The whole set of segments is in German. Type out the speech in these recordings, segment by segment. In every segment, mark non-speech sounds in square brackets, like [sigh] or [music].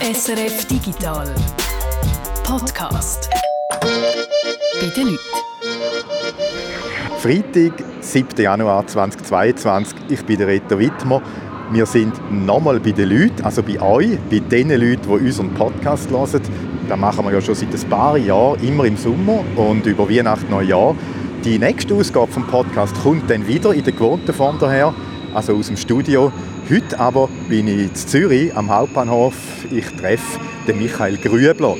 SRF Digital Podcast. Bei den Leuten. Freitag, 7. Januar 2022. Ich bin der Reto Wittmer. Wir sind nochmal bei den Leuten, also bei euch, bei den Leuten, die unseren Podcast hören. Das machen wir ja schon seit ein paar Jahren, immer im Sommer und über Weihnachten, Neujahr. Die nächste Ausgabe vom Podcast kommt dann wieder in der gewohnten Form daher, also aus dem Studio. Heute aber bin ich in Zürich am Hauptbahnhof. Ich treffe den Michael Grübler.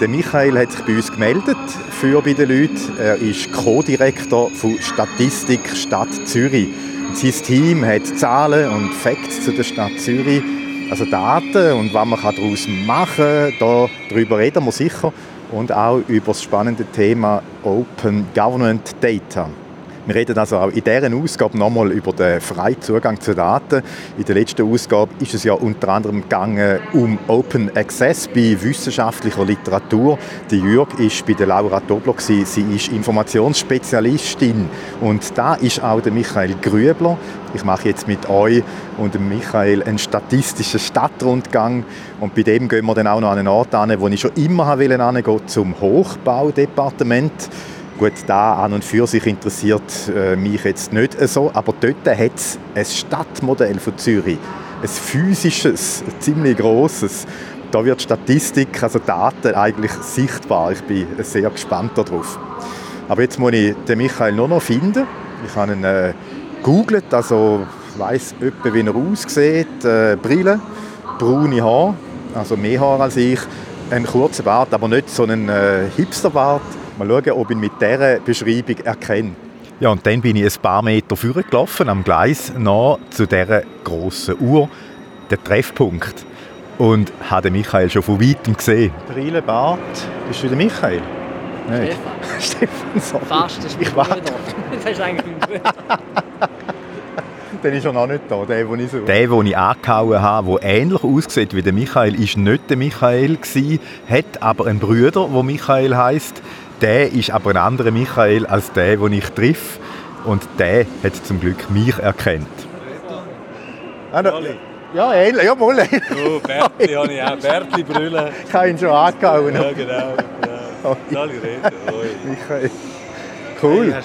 Der Michael hat sich bei uns gemeldet für bei den Leuten. Er ist Co-Direktor von Statistik Stadt Zürich. Und sein Team hat Zahlen und Facts zu der Stadt Zürich, also Daten und was man daraus machen kann. Darüber reden wir sicher. Und auch über das spannende Thema Open Government Data. Wir reden also auch in dieser Ausgabe nochmal über den freien Zugang zu Daten. In der letzten Ausgabe ist es ja unter anderem gegangen um Open Access bei wissenschaftlicher Literatur. Die Jürg ist bei der Laura Tobler sie ist Informationsspezialistin und da ist auch der Michael Grübler. Ich mache jetzt mit euch und dem Michael einen statistischen Stadtrundgang und bei dem gehen wir dann auch noch an einen Ort an, wo ich schon immer wollte, zum Hochbaudepartement. Gut, da an und für sich interessiert äh, mich jetzt nicht so, aber dort hat es ein Stadtmodell von Zürich, ein physisches, ziemlich grosses. Da wird Statistik, also Daten eigentlich sichtbar. Ich bin sehr gespannt darauf. Aber jetzt muss ich den Michael nur noch finden. Ich habe ihn äh, googelt, also weiß etwa, wie er aussieht. Äh, Brille, braune Haare, also mehr Haar als ich, einen kurzen Bart, aber nicht so einen äh, Hipsterbart Mal schauen, ob ich ihn mit dieser Beschreibung erkenne. Ja, und dann bin ich ein paar Meter vorgelaufen am Gleis nach zu dieser grossen Uhr, der Treffpunkt. Und habe Michael schon von weitem gesehen. Brille, Bart, bist du der Michael? Nein. Stefan. [laughs] Stefan, sorry. Fast, das ist ich warte. [laughs] Das ist eigentlich mein Bruder. Dann ist er noch nicht da, der, den ich suche. Der, den ich angehauen habe, der ähnlich aussieht wie der Michael, war nicht der Michael, gewesen, hat aber einen Bruder, der Michael heisst. Der ist aber ein anderer Michael als der, den ich treffe. Und der hat zum Glück mich erkannt. Ah. Ja, ähnlich. Ja, mal. Oh, Bertli [laughs] habe ich auch. Bertli Brille. Ich habe ihn schon angehauen. Ja, genau. genau. Sali Rede. Michael. Cool. Hey,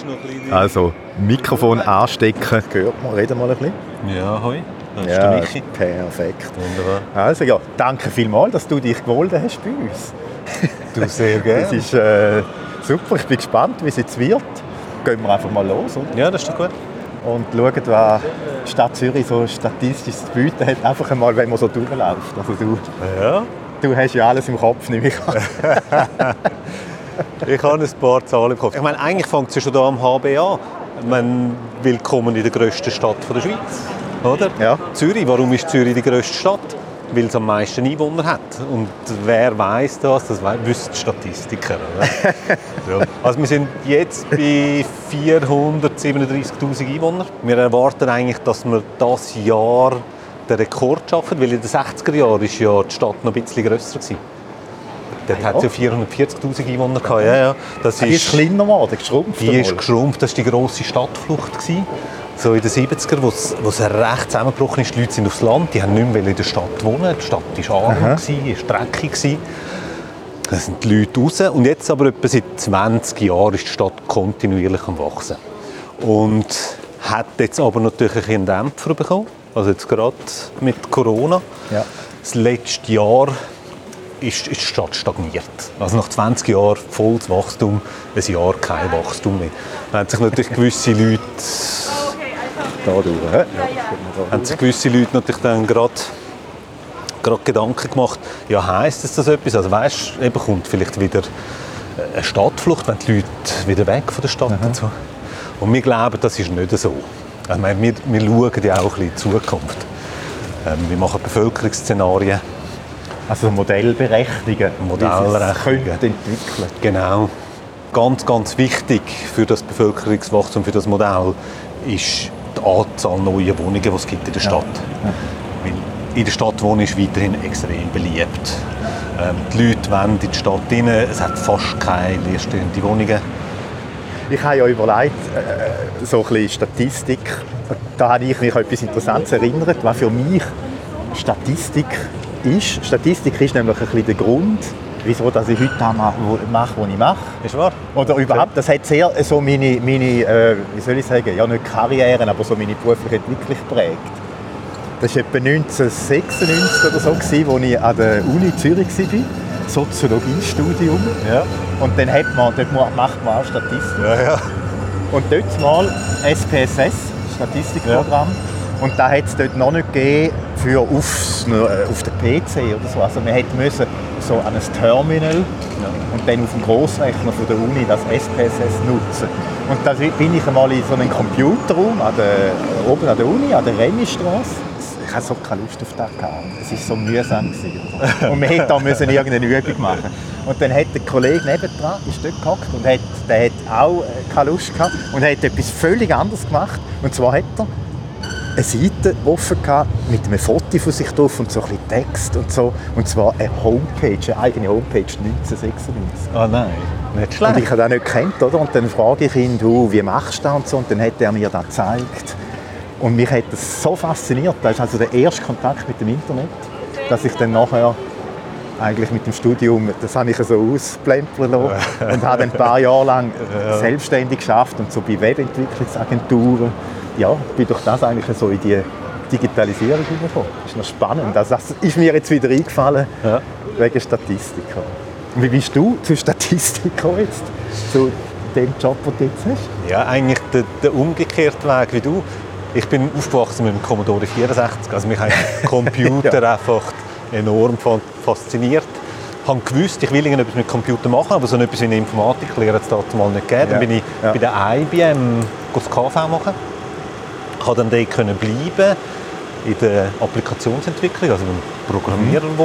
du. Also, Mikrofon anstecken. Gehört man, reden wir ein bisschen. Ja, hoi. Das ist Ja, der Michi. perfekt. Wunderbar. Also ja, danke vielmals, dass du dich gewollt hast bei uns. [laughs] Du sehr gerne. Das ist äh, super, ich bin gespannt, wie es jetzt wird. Gehen wir einfach mal los oder? Ja, das ist doch gut. und schauen, was die Stadt Zürich so statistisch zu bieten hat. Einfach einmal, wenn man so durchläuft. Also du, Ja. du hast ja alles im Kopf, nehme ich an. Ich habe ein paar Zahlen im Kopf. Ich meine, eigentlich fängt es ja schon hier am HB an. Meine, willkommen in der grössten Stadt der Schweiz. Oder? Ja. Zürich. Warum ist Zürich die grösste Stadt? Weil es am meisten Einwohner hat. Und wer weiß das? Das wissen die Statistiker. Ja. [laughs] Also wir sind jetzt bei 437'000 Einwohnern. Wir erwarten eigentlich, dass wir das Jahr den Rekord schaffen, weil in den 60er Jahren ist ja die Stadt noch ein bisschen grösser gewesen. Dort hat es ja 440'000 Einwohner gehabt. Ja, ja. Das Die ist kleiner geworden, geschrumpft. die ist geschrumpft, das war die grosse Stadtflucht. Gewesen. So in den 70er, wo es wo es recht zusammengebrochen ist, die Leute sind aufs Land, die haben nicht mehr in der Stadt wohnen. Die Stadt war arm, ist dreckig. gewesen. Da sind die Leute raus. Und jetzt aber etwa seit 20 Jahren ist die Stadt kontinuierlich am Wachsen. Und hat jetzt aber natürlich ein bisschen einen Dämpfer bekommen. Also jetzt gerade mit Corona. Ja. Das letzte Jahr ist, ist die Stadt stagniert. Also nach 20 Jahren volles Wachstum, ein Jahr kein Wachstum mehr. Da haben sich natürlich gewisse Leute, Da durch. hä? haben sich gewisse Leute natürlich dann gerade gerade Gedanken gemacht, ja heisst es das etwas? Also weißt, eben kommt vielleicht wieder eine Stadtflucht, wenn die Leute wieder weg von der Stadt und so. Und wir glauben, das ist nicht so. Also, ich meine, wir, wir schauen ja auch ein bisschen in die Zukunft. Ähm, wir machen Bevölkerungsszenarien. Also Modellberechnungen. Modellrechnungen. Entwickeln. Genau. Ganz, ganz wichtig für das Bevölkerungswachstum, für das Modell, ist die Anzahl neuer Wohnungen, die es gibt in der Stadt. Weil in der Stadt wohnen ist weiterhin extrem beliebt. Ähm, die Leute wollen in die Stadt rein. Es hat fast keine leerstehenden Wohnungen. Ich habe ja überlegt, äh, so ein bisschen Statistik. Da habe ich mich an etwas Interessantes erinnert, was für mich Statistik ist, Statistik ist nämlich ein bisschen der Grund, wieso dass ich heute das mache, was ich mache. Ist wahr? Oder überhaupt, das hat sehr so meine, meine äh, wie soll ich sagen, ja nicht Karrieren, aber so meine berufliche Entwicklung geprägt. Das war etwa 1996 oder so, gewesen, als ich an der Uni Zürich war, Soziologiestudium. Ja. Und dann hat man, dort ma- macht man auch Statistik. Ja, ja. Und dort mal SPSS, Statistikprogramm. Und da hat es dort noch nicht gegeben für aufs, äh, auf den PC oder so. Also man hätte müssen so an ein Terminal und dann auf dem Grossrechner von der Uni das SPSS nutzen. Und da bin ich einmal in so einem Computerraum an der, oben an der Uni, an der Remistrasse. Ich hatte so keine Lust auf das. Gehabt. Es war so mühsam. gewesen? Und wir hätten da müssen irgendeine Übung machen. Und dann hat der Kollege nebendran, ist dort gehockt und hat, der hat auch äh, keine Lust gehabt und hat etwas völlig anderes gemacht. Und zwar hat er eine Seite offen gehabt mit einem Foto von sich drauf und so ein bisschen Text und so. Und zwar eine Homepage, eine eigene Homepage 1996. Ah nein, nicht Und schlecht. ich habe das nicht gekannt, oder? Und dann frage ich ihn, du, wie machst du das und so? Und dann hat er mir das gezeigt. Und mich hat das so fasziniert. Das ist also der erste Kontakt mit dem Internet, dass ich dann nachher eigentlich mit dem Studium, das habe ich so ausplempern lassen und habe dann ein paar Jahre lang selbstständig geschafft und so bei Webentwicklungsagenturen. Ja, bin durch das eigentlich so in die Digitalisierung gekommen. Das ist noch spannend. Also das ist mir jetzt wieder eingefallen Ja. wegen Statistik. Wie bist du zu Statistik gekommen jetzt? Zu dem Job, den du jetzt hast? Ja, eigentlich der, der umgekehrte Weg wie du. Ich bin aufgewachsen mit dem Commodore 64. Also mich haben [laughs] Computer einfach enorm fa- fasziniert. Ich habe gewusst, ich will irgendetwas mit Computer machen, aber so etwas wie eine Informatiklehre hat es damals mal nicht gegeben. Dann Ja. bin ich Ja. bei der IBM das KV machen. Ich konnte dann dort können bleiben in der Applikationsentwicklung, also bin Programmierer Mhm.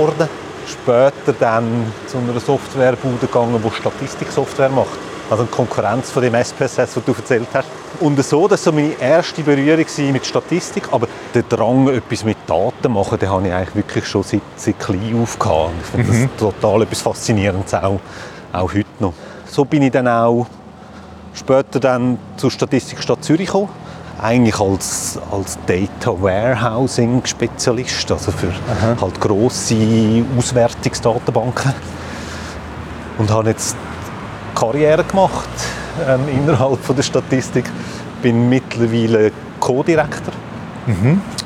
Später dann zu einer Softwarebude gegangen, die Statistiksoftware macht. Also eine Konkurrenz von dem SPSS, was du erzählt hast. Und so, das war so meine erste Berührung mit Statistik. Aber der Drang, etwas mit Daten zu machen, den habe ich eigentlich wirklich schon seit, seit klein auf gehabt. Ich finde Mhm. das total etwas Faszinierendes, auch, auch heute noch. So bin ich dann auch später dann zur Statistikstadt Zürich gekommen. Eigentlich als, als Data Warehousing Spezialist, also für halt grosse Auswertungsdatenbanken. Und habe jetzt Karriere gemacht ähm, [laughs] innerhalb von der Statistik. Bin mittlerweile Co-Direktor.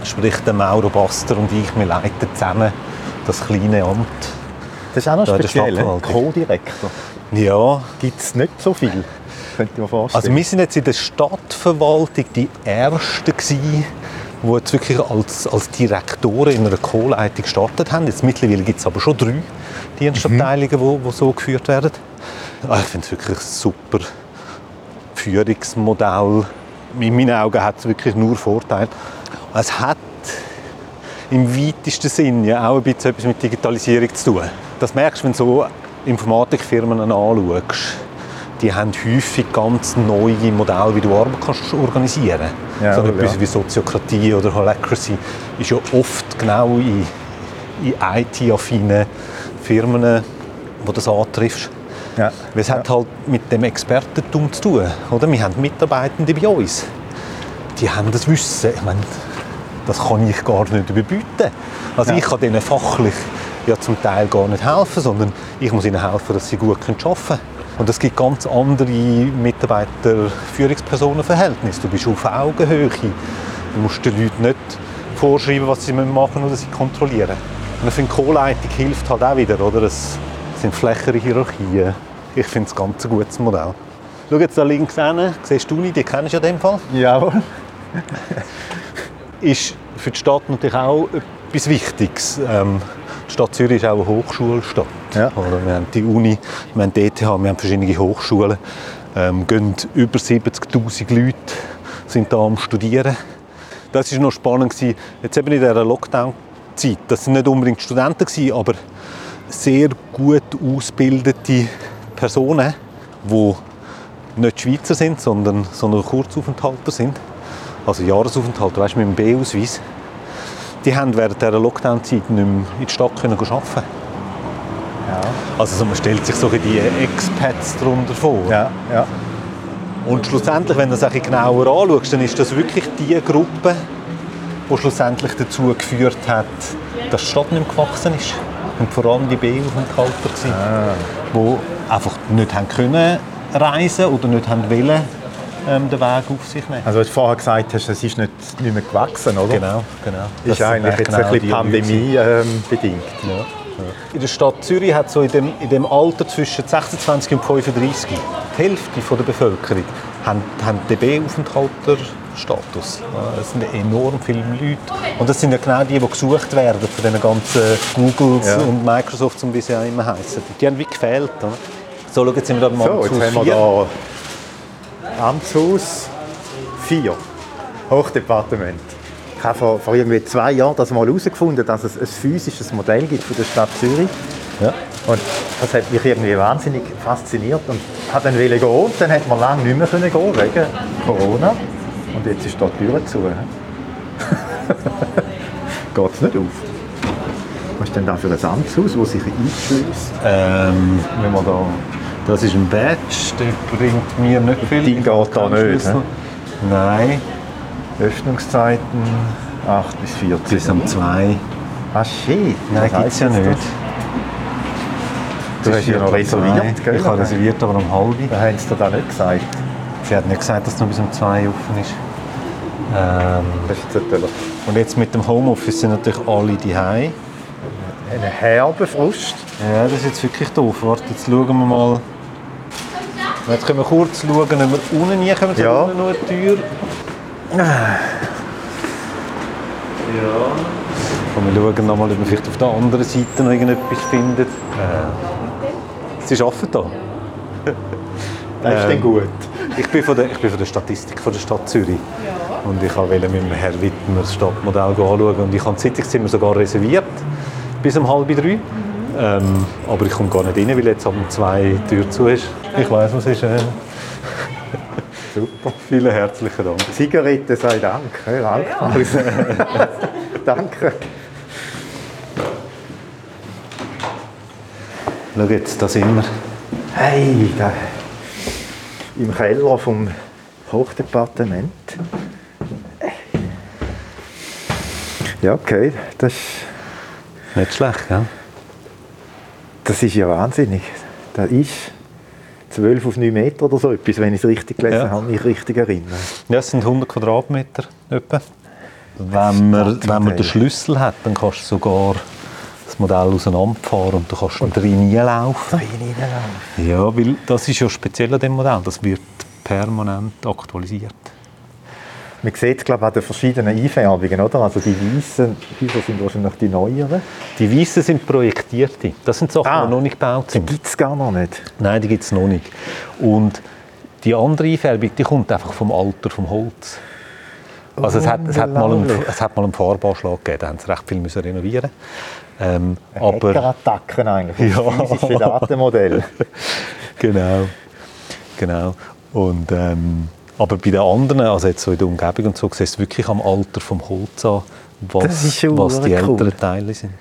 Sprich, der Mauro Baster und ich, wir leiten zusammen das kleine Amt. Das ist auch noch der speziell. Co-Direktor. Ja, Gibt es nicht so viel, könnte ich mir vorstellen. Also wir sind jetzt in der Stadtverwaltung die Ersten gewesen, die jetzt wirklich als, als Direktoren in einer Co-Leitung gestartet haben. Jetzt mittlerweile gibt es aber schon drei Dienstabteilungen, die, die so geführt werden. Ah, Ich finde es wirklich ein super Führungsmodell. In meinen Augen hat es wirklich nur Vorteile. Es hat im weitesten Sinn ja auch ein bisschen etwas mit Digitalisierung zu tun. Das merkst du, wenn du so Informatikfirmen anschaust. Die haben häufig ganz neue Modelle, wie du Arbeit kannst organisieren Ja, kannst. so ja. etwas wie Soziokratie oder Holacracy ist ja oft genau in, in IT-affinen Firmen, wo das antriffst. ja. Weil es hat halt mit dem Expertentum zu tun. Oder? Wir haben Mitarbeitende bei uns. Die haben das Wissen. Ich meine, das kann ich gar nicht überbieten. Also Ja. ich kann denen fachlich ja zum Teil gar nicht helfen, sondern ich muss ihnen helfen, dass sie gut arbeiten können. Und es gibt ganz andere Mitarbeiter-Führungspersonenverhältnisse. Du bist auf Augenhöhe. Du musst den Leuten nicht vorschreiben, was sie machen müssen oder sie kontrollieren. Und ich finde, Co-Leitung hilft halt auch wieder. Oder? Es sind flächere Hierarchien. Ich finde es ganz ein gutes Modell. Schau jetzt da links hin, siehst du nicht, die kennst du ja in dem Fall Jawohl. [laughs] ist für die Stadt natürlich auch etwas Wichtiges. Ähm, die Stadt Zürich ist auch eine Hochschulstadt. Ja. Oder wir haben die Uni, wir haben die ETH, wir haben verschiedene Hochschulen. Ähm, gehen über 70'000 Leute sind da am Studieren. Das war noch spannend. gewesen. Jetzt eben in dieser Lockdown-Zeit. Das waren nicht unbedingt Studenten, gewesen, aber sehr gut ausgebildete Personen, die nicht Schweizer sind, sondern, sondern Kurzaufenthalter sind. Also Jahresaufenthalter, weißt du, mit dem B-Ausweis. Die haben während dieser Lockdown-Zeit nicht mehr in die Stadt können arbeiten Ja. Also so, man stellt sich so die Expats darunter vor. Ja, ja. Und schlussendlich, wenn du das ein genauer anschaust, dann ist das wirklich die Gruppe, was schlussendlich dazu geführt hat, dass die Stadt nicht mehr gewachsen ist. Und vor allem die B-Aufenthalter, ah. die einfach nicht haben können reisen oder nicht haben wollen, ähm, den Weg auf sich nehmen. Also, was du vorher gesagt hast, es ist nicht, nicht mehr gewachsen, oder? Genau, genau. Das ist eigentlich jetzt genau ein bisschen Pandemie ähm, bedingt. Ja. In der Stadt Zürich hat so in dem, in dem Alter zwischen 26 und 35 die Hälfte von der Bevölkerung haben, haben DB-Aufenthalterstatus. Es sind enorm viele Leute. Und das sind ja genau die, die gesucht werden von den ganzen Googles ja. und Microsofts und wie sie auch immer heißen. Die haben wie gefehlt. Oder? So, schauen jetzt sind wir da mal so, jetzt haben wir da Amtshaus 4, Hochdepartement. Ich habe vor, vor irgendwie zwei Jahren das mal herausgefunden, dass es ein physisches Modell gibt von der Stadt Zürich. Ja. Und das hat mich irgendwie wahnsinnig fasziniert und hat dann gehen. Dann hat man lange nicht mehr gehen wegen Corona. Und jetzt ist dort die Tür zu. [laughs] Geht es nicht auf? Was ist denn da für ein Amtshaus, das sich einschließt? Ähm, wenn man da, das ist ein Badge, der bringt mir nicht viel. Die geht da nicht. Nein. Öffnungszeiten 8 bis 14 Bis um 2. Ah, shit. Nein, gibt es ja nicht. Du hast ja noch reserviert, gell? Ich habe reserviert, aber um halb. Da haben sie dir da nicht gesagt. Sie hat nicht gesagt, dass es noch bis um 2 offen ist. Ähm, das ist natürlich. Und jetzt mit dem Homeoffice sind natürlich alle daheim. Eine herbe Frust. Ja, das ist jetzt wirklich doof. Warte, jetzt schauen wir mal. Jetzt können wir kurz schauen, ob wir unten rein kommen. Ja. Unten noch eine Tür. Ja. Und wir schauen nochmal, ob wir vielleicht auf der anderen Seite noch irgendetwas finden. Äh. Sie arbeiten da. [laughs] Das ist ähm, dann gut. Ich bin, von der, ich bin von der Statistik von der Stadt Zürich. Ja. Und ich wollte mit dem Herrn Wittmer das Stadtmodell anschauen. Und ich habe das Sitzungszimmer sogar reserviert, bis um halb drei. Mhm. Ähm, aber ich komme gar nicht rein, weil jetzt um zwei Tür zu ist. Ich weiß, was ist. Äh, Super. Vielen herzlichen Dank. Zigarette sei Dank. Ja, ja. [laughs] Danke. Schau jetzt, da sind wir. Hey, da, im Keller vom Hochdepartement. Ja, okay, das ist... Nicht schlecht, gell? Das ist ja wahnsinnig. Das ist 12 auf 9 Meter oder so etwas, wenn ich es richtig gelesen ja. habe, mich richtig erinnere. Ja, es sind 100 Quadratmeter etwa. Wenn man, wenn man den Schlüssel hat, dann kannst du sogar das Modell auseinanderfahren und du kannst und drin reinlaufen. Ja, weil das ist ja speziell an dem Modell. Das wird permanent aktualisiert. Man sieht es glaube ich, an den verschiedenen Einfärbungen, oder? Also die weißen Häuser sind wahrscheinlich die neueren. Die weißen sind projektierte. Das sind Sachen, ah, die noch nicht gebaut sind. Die gibt es gar noch nicht? Nein, die gibt es noch nicht. Und die andere Einfärbung, die kommt einfach vom Alter vom Holz. Also es hat, es, hat mal einen, es hat mal einen Farbanschlag gegeben, da haben sie recht viel müssen renovieren ähm, aber Attacken eigentlich, ja. physische Datenmodell. [laughs] genau, genau. Und ähm, aber bei den anderen, also jetzt so in der Umgebung und so, siehst du wirklich am Alter vom Holz an, was, was die cool. älteren Teile sind.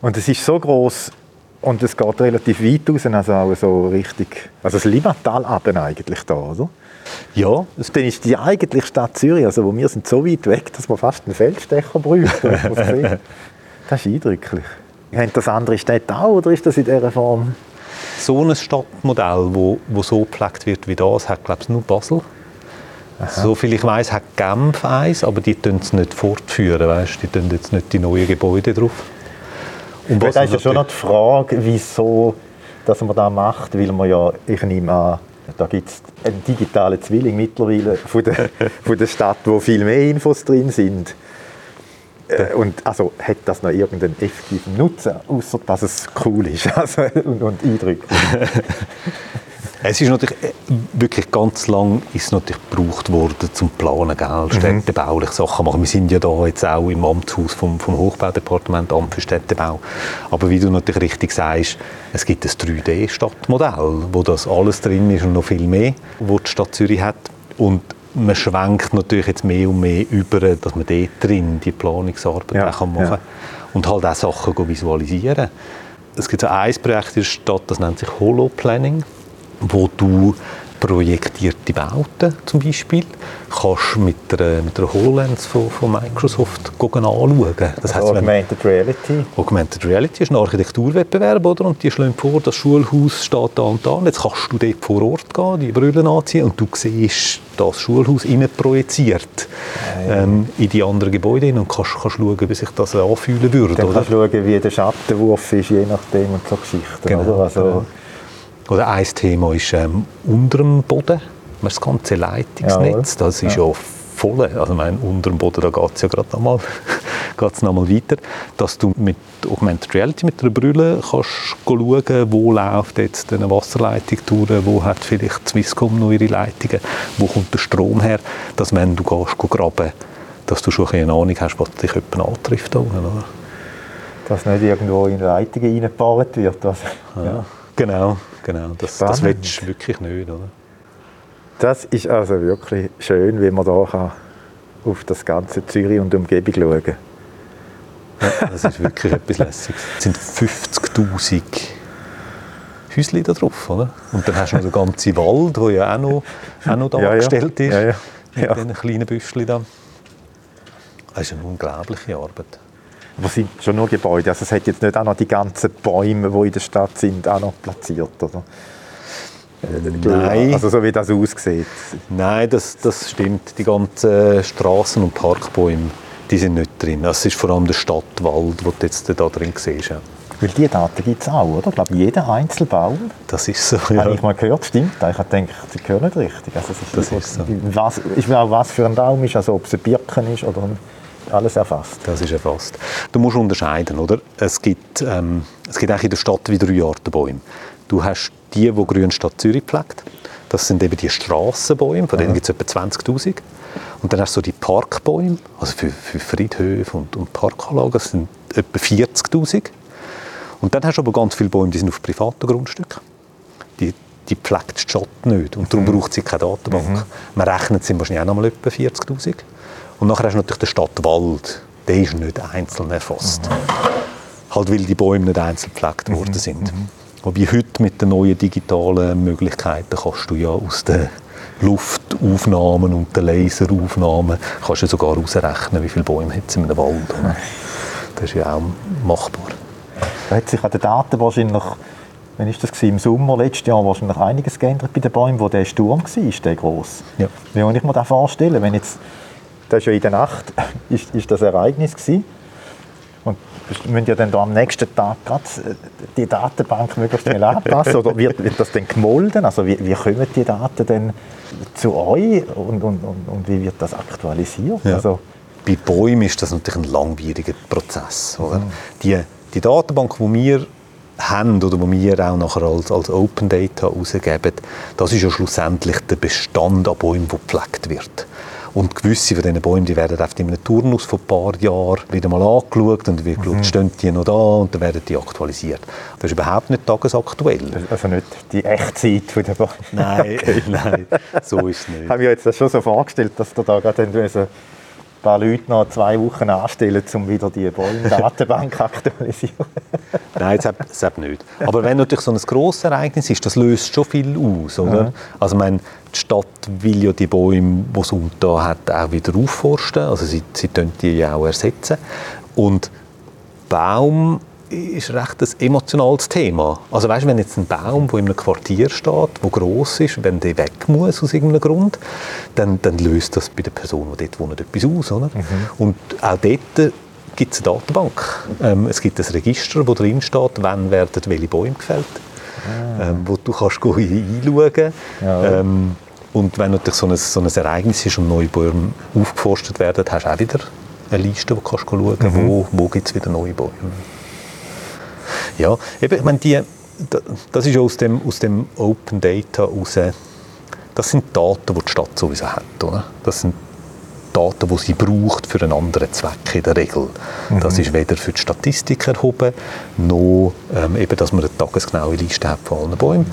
Und es ist so groß und es geht relativ weit raus, also auch so richtig, also das Limmatal eigentlich da, oder? Ja. Dann ist die eigentliche Stadt Zürich, also wo wir sind so weit weg, dass man fast einen Feldstecher bräuchte. [laughs] das ist eindrücklich. Haben das andere Städte auch, oder ist das in dieser Form? So ein Stadtmodell, wo, wo so gepflegt wird wie das, hat glaube ich nur Basel. Aha. So viel ich weiß, hat Genf eins, aber die tun es nicht fortführen, weißt? die tun jetzt nicht die neuen Gebäude drauf. Und was da ist ja schon noch die Frage, wieso dass man das macht, weil man ja, ich nehme an, da gibt es einen digitalen Zwilling mittlerweile von der, [laughs] von der Stadt, wo viel mehr Infos drin sind. Äh, und also hat das noch irgendeinen effektiven Nutzen, außer dass es cool ist [laughs] also, und, und eindrücklich? [laughs] Es ist natürlich äh, wirklich ganz lang ist natürlich gebraucht worden zum Planen, gell? Mhm. städtebauliche Sachen machen. Wir sind ja da jetzt auch im Amtshaus vom, vom Hochbaudepartement Amt für Städtebau. Aber wie du natürlich richtig sagst, es gibt ein 3D-Stadtmodell, wo das alles drin ist und noch viel mehr, wo die Stadt Zürich hat. Und man schwenkt natürlich jetzt mehr und mehr über, dass man dort drin die Planungsarbeit ja, machen kann. Ja. Und halt auch Sachen visualisieren. Es gibt so ein Projekt in der Stadt, das nennt sich Holo Planning wo du projektierte Bauten zum Beispiel kannst mit einer, mit einer HoloLens von, von Microsoft anschauen. Das heisst, wenn- Augmented Reality. Augmented Reality ist ein Architekturwettbewerb, oder? Und die schlagen vor, das Schulhaus steht da und da. Und jetzt kannst du dort vor Ort gehen, die Brille anziehen und du siehst das Schulhaus innen projiziert ähm, in die anderen Gebäude hin und kannst, kannst schauen, wie sich das anfühlen würde. Dann kannst du schauen, wie der Schattenwurf ist, je nachdem und so Geschichten. Genau? Also, genau. Oder ein Thema ist ähm, unter dem Boden, das ganze Leitungsnetz, das ist ja, voll. Also ich meine, unter dem Boden, da geht es ja gerade noch mal, [laughs] geht's noch mal weiter, dass du mit Augmented Reality, mit einer Brille kannst schauen, wo läuft jetzt eine Wasserleitung durch, wo hat vielleicht Swisscom noch ihre Leitungen, wo kommt der Strom her, dass wenn du gehst, gehst graben, dass du schon eine Ahnung hast, was dich jemand antrifft. da unten, Oder? dass nicht irgendwo in Leitungen reingebaut wird. Also, Ja. Genau, genau. Das, das willst du wirklich nicht, oder? Das ist also wirklich schön, wie man da kann auf das ganze Zürich und Umgebung schauen kann. Das ist wirklich etwas Lässiges. Es sind 50'000 Häuschen da drauf, oder? Und dann hast du noch den ganzen Wald, der ja auch noch, auch noch Ja, ja. dargestellt ist. Ja, ja. Mit Ja. diesen kleinen Büschchen da. Das ist eine unglaubliche Arbeit. Aber es sind schon nur Gebäude. Also es hat jetzt nicht auch noch die ganzen Bäume, die in der Stadt sind, auch noch platziert, oder? Nein. Also so wie das aussieht. Nein, das, das stimmt. Die ganzen Straßen- und Parkbäume, die sind nicht drin. Das ist vor allem der Stadtwald, den du jetzt da drin siehst. Weil diese Daten gibt es auch, oder? Ich glaube, jeder Einzelbaum, Das ist so, habe ja. ich mal gehört, stimmt. Ich habe gedacht, die gehören nicht richtig. Also es ist, Das ist so. Was, ist auch was für ein Baum ist, also ob es ein Birken ist oder ein, alles erfasst. Das ist erfasst. Du musst unterscheiden, oder? Es gibt, ähm, es gibt eigentlich in der Stadt wie drei Arten Bäume. Du hast die, die Grünstadt Zürich pflegt. Das sind eben die Strassenbäume, von denen gibt es etwa 20'000. Und dann hast du so die Parkbäume, also für, für Friedhöfe und, und Parkanlagen, das sind etwa 40'000. Und dann hast du aber ganz viele Bäume, die sind auf privaten Grundstücken. Die, die pflegt die Stadt nicht und darum braucht sie keine Datenbank. Man rechnet, sind wahrscheinlich auch noch mal etwa 40'000. Und nachher hast du natürlich den Stadtwald. Der ist nicht einzeln erfasst. Halt, weil die Bäume nicht einzeln gepflegt worden sind. Wobei heute mit den neuen digitalen Möglichkeiten kannst du ja aus den Luftaufnahmen und den Laseraufnahmen kannst du sogar ausrechnen, wie viele Bäume hat es in einem Wald. Oder? Das ist ja auch machbar. Da hat sich an den Daten wahrscheinlich, wann ist das gewesen? im Sommer letztes Jahr wahrscheinlich einiges geändert bei den Bäumen, wo der Sturm war, der gross. Ja. Wie kann ich mir das vorstellen? Wenn jetzt, das ist ja in der Nacht, [laughs] ist, ist das Ereignis gewesen. Und müssen ja dann da am nächsten Tag äh, die Datenbank möglichst schnell anpassen? Oder wird, wird das dann gemolden? Also wie, wie kommen die Daten dann zu euch und, und, und, und wie wird das aktualisiert? Ja. Also, Bei Bäumen ist das natürlich ein langwieriger Prozess. Oder? Die, die Datenbank, die wir haben oder die wir auch nachher als, als Open Data rausgeben, das ist ja schlussendlich der Bestand an Bäumen, der gepflegt wird. Und gewisse von diesen Bäumen die werden oft in einem Turnus von ein paar Jahren wieder mal angeschaut und wird geschaut, stehen die noch da und dann werden die aktualisiert. Das ist überhaupt nicht tagesaktuell. also nicht die Echtzeit von der Bäume. [laughs] Nein, [laughs] nein, so ist es Ich nicht. habe mir jetzt das schon so vorgestellt, dass da, da gerade dann paar Leute noch zwei Wochen anstellen, um wieder die Bäume-Datenbank [laughs] aktualisieren. Nein, das hat, nicht. Aber wenn natürlich so ein grosses Ereignis ist, das löst schon viel aus, oder? Also ich meine, die Stadt will ja die Bäume, die es unten hat, auch wieder aufforsten. Also sie, sie können die ja auch ersetzen. Und Baum ist recht ein emotionales Thema. Also weißt, wenn jetzt ein Baum, der in einem Quartier steht, der gross ist, wenn der weg muss aus irgendeinem Grund, dann, dann löst das bei der Person, die dort wohnt, etwas aus. Oder? Und auch dort gibt es eine Datenbank. Ähm, es gibt ein Register, wo drin steht, wann werden welche Bäume gefällt, ähm, wo du kannst [laughs] einschauen Ja. ähm, Und wenn natürlich so ein, so ein Ereignis ist und neue Bäume aufgeforstet werden, hast du auch wieder eine Liste, wo du kannst schauen kannst, wo, wo gibt es wieder neue Bäume. Ja, eben, ich meine, die, da- das ist ja aus dem, aus dem Open Data raus, das sind Daten, die die Stadt sowieso hat. Oder? Das sind Daten, die sie braucht für einen anderen Zweck in der Regel. Das ist weder für die Statistik erhoben, noch ähm, eben, dass man eine tagesgenaue Liste hat von allen Bäumen,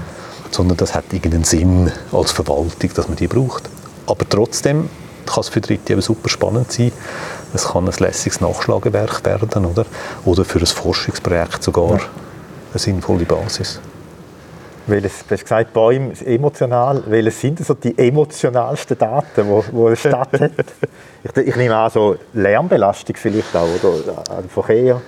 sondern das hat irgendeinen Sinn als Verwaltung, dass man die braucht. Aber trotzdem kann es für Dritte eben super spannend sein. Es kann ein lässiges Nachschlagewerk werden, oder? Oder für ein Forschungsprojekt sogar eine sinnvolle Basis. Welches, du hast gesagt, Bäume emotional. Welches sind so die emotionalsten Daten, wo, wo eine Stadt [laughs] hat? Ich, ich nehme an, so Lärmbelastung vielleicht auch, oder? An Verkehr,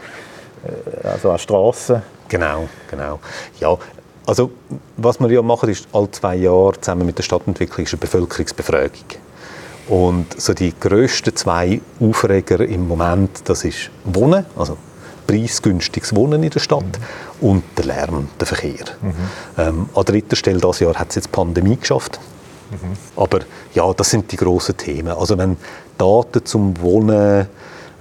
äh, also an Straßen. Genau, genau. Ja, also was wir ja machen, ist alle zwei Jahre zusammen mit der Stadtentwicklung eine Bevölkerungsbefragung. Und so die grössten zwei Aufreger im Moment, das ist Wohnen, also preisgünstiges Wohnen in der Stadt und der Lärm, der Verkehr. Ähm, an dritter Stelle dieses Jahr hat es jetzt die Pandemie geschafft. Aber ja, das sind die grossen Themen. Also wenn Daten zum Wohnen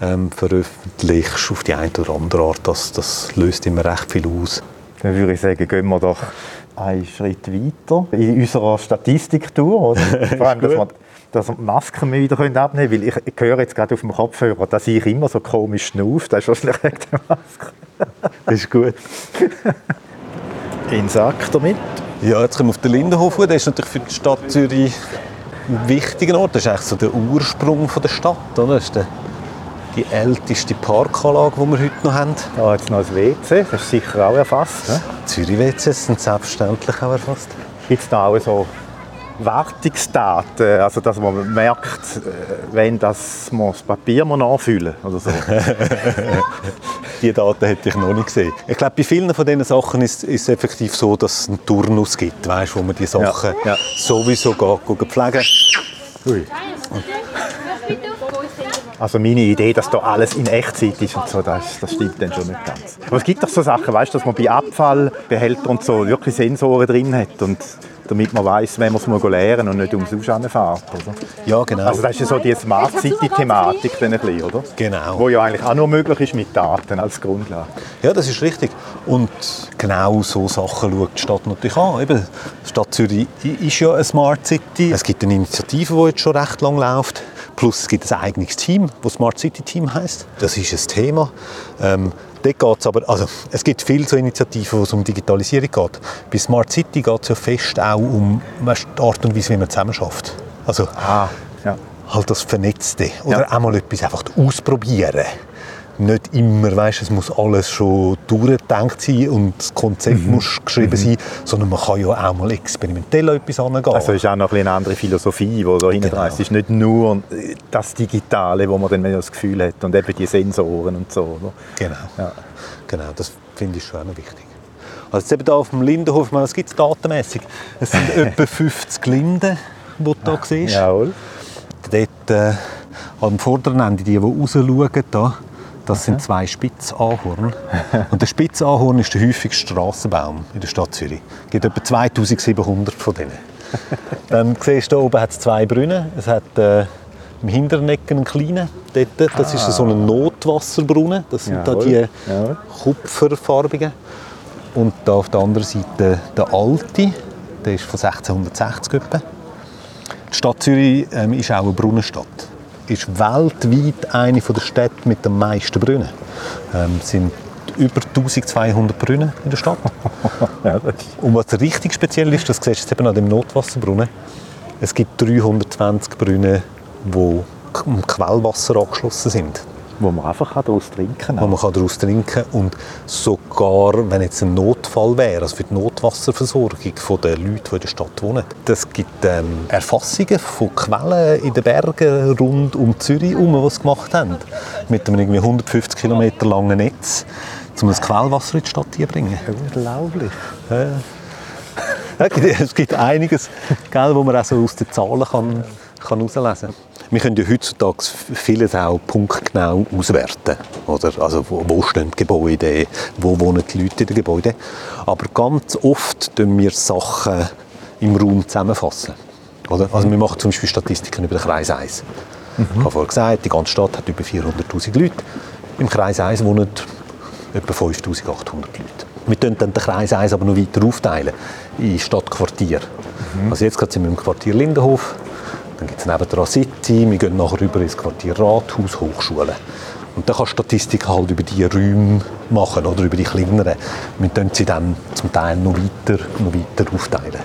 ähm, veröffentlichst auf die eine oder andere Art, das, das löst immer recht viel aus. Dann würde ich sagen, gehen wir doch einen Schritt weiter in unserer Statistiktour. Oder? [laughs] Vor allem, dass wir, dass wir die Masken wieder abnehmen können. Weil ich, ich höre jetzt gerade auf dem Kopfhörer, dass ich immer so komisch schnaufe. Das ist wahrscheinlich wegen der Maske. [laughs] Das ist gut. In Sack damit. Ja, jetzt kommen wir auf den Lindenhof. Der ist natürlich für die Stadt Zürich ein wichtiger Ort. Das ist eigentlich so der Ursprung von der Stadt. Oder? Das ist der, die älteste Parkanlage, die wir heute noch haben. Da jetzt noch ein WC, das ist sicher auch erfasst. Ne? Zürich-WCs sind selbstverständlich auch erfasst. Gibt es da auch so Wartungsdaten, also dass man merkt, äh, wenn das, man das Papier muss nachfüllen oder so? [laughs] Die Daten hätte ich noch nicht gesehen. Ich glaube, bei vielen von diesen Sachen ist ist es effektiv so, dass es einen Turnus gibt, weißt, wo man die Sachen ja. sowieso geht, geht pflegen Ui. Also meine Idee, dass da alles in Echtzeit ist und so, das, das stimmt dann schon nicht ganz. Aber es gibt doch so Sachen, weißt, dass man bei Abfallbehältern und so wirklich Sensoren drin hat und damit man weiß, wenn man es mal lernen und nicht ums Ausschauen fährt, oder? Ja, genau. Also das ist ja so die Smart City-Thematik dann ein bisschen, oder? Genau. Wo ja eigentlich auch nur möglich ist mit Daten als Grundlage. Ja, das ist richtig. Und genau so Sachen schaut die Stadt natürlich an. Eben, die Stadt Zürich ist ja eine Smart City. Es gibt eine Initiative, die jetzt schon recht lang läuft. Plus es gibt ein eigenes Team, das Smart City Team heißt. Das ist ein Thema. Ähm, dort geht's aber, also, es gibt viele so Initiativen, wo es um Digitalisierung geht. Bei Smart City geht es ja fest auch um die Art und Weise, wie man zusammen schafft. Also Ah, ja. halt das Vernetzte. Oder Ja. auch mal etwas einfach ausprobieren. Nicht immer, weißt, es muss alles schon durchgedacht sein und das Konzept Mhm. muss geschrieben sein, sondern man kann ja auch mal experimentell an etwas angehen. Also ist auch noch ein eine andere Philosophie, die da hinten Genau. ist. Es ist nicht nur das Digitale, wo man dann das Gefühl hat und eben die Sensoren und so. Oder? genau. Ja. genau, das finde ich schon auch noch wichtig. Also jetzt eben hier auf dem Lindenhof, meine, was gibt es datenmässig? Es sind [laughs] etwa 50 Linden, die du hier siehst. Jawohl. Dort äh, am vorderen Ende, die, die rausschauen, da, das sind zwei Spitzahorn. Und der Spitzahorn ist der häufigste Strassenbaum in der Stadt Zürich. Es gibt etwa 2700 von denen. [laughs] Dann siehst du, hier oben hat es zwei Brunnen. Es hat äh, im hinteren Ecken einen kleinen. Dort, das ist so ein Notwasserbrunnen. Das sind da Jawohl, die jawohl. kupferfarbigen. Und da auf der anderen Seite der alte. Der ist von 1660 etwa. Die Stadt Zürich ähm, ist auch eine Brunnenstadt. Ist weltweit eine der Städte mit den meisten Brunnen. Ähm, es sind über 1200 Brunnen in der Stadt. [laughs] Ja, Und was richtig speziell ist, das siehst du jetzt eben an dem Notwasserbrunnen. Es gibt 320 Brunnen, die am Quellwasser angeschlossen sind wo man einfach daraus trinken kann. wo man kann daraus trinken kann. Und sogar, wenn jetzt ein Notfall wäre, also für die Notwasserversorgung der Leute, die in der Stadt wohnen, das gibt ähm, Erfassungen von Quellen in den Bergen rund um Zürich herum, die sie gemacht haben. Mit einem irgendwie 150 km langen Netz, um das Quellwasser in die Stadt zu bringen. Unglaublich. Gibt- es gibt einiges, gell, wo man auch so aus den Zahlen kann, kann herauslesen kann. Wir können ja heutzutage vieles auch punktgenau auswerten. Oder? Also, wo, wo stehen die Gebäude, wo wohnen die Leute in den Gebäuden. Aber ganz oft tun wir Sachen im Raum zusammenfassen. Oder? Also wir machen zum Beispiel Statistiken über den Kreis 1. Ich habe vorhin gesagt, die ganze Stadt hat über 400'000 Leute. Im Kreis 1 wohnen etwa 5800 Leute. Wir teilen dann den Kreis 1 aber noch weiter aufteilen in Stadtquartier. Also jetzt sind wir im Quartier Lindenhof, dann gibt es nebendran City, wir gehen nachher rüber ins Quartier Rathaus, Hochschule. Und dann kannst du Statistik halt über die Räume machen oder über die kleineren. Wir teilen sie dann zum Teil noch weiter, noch weiter aufteilen.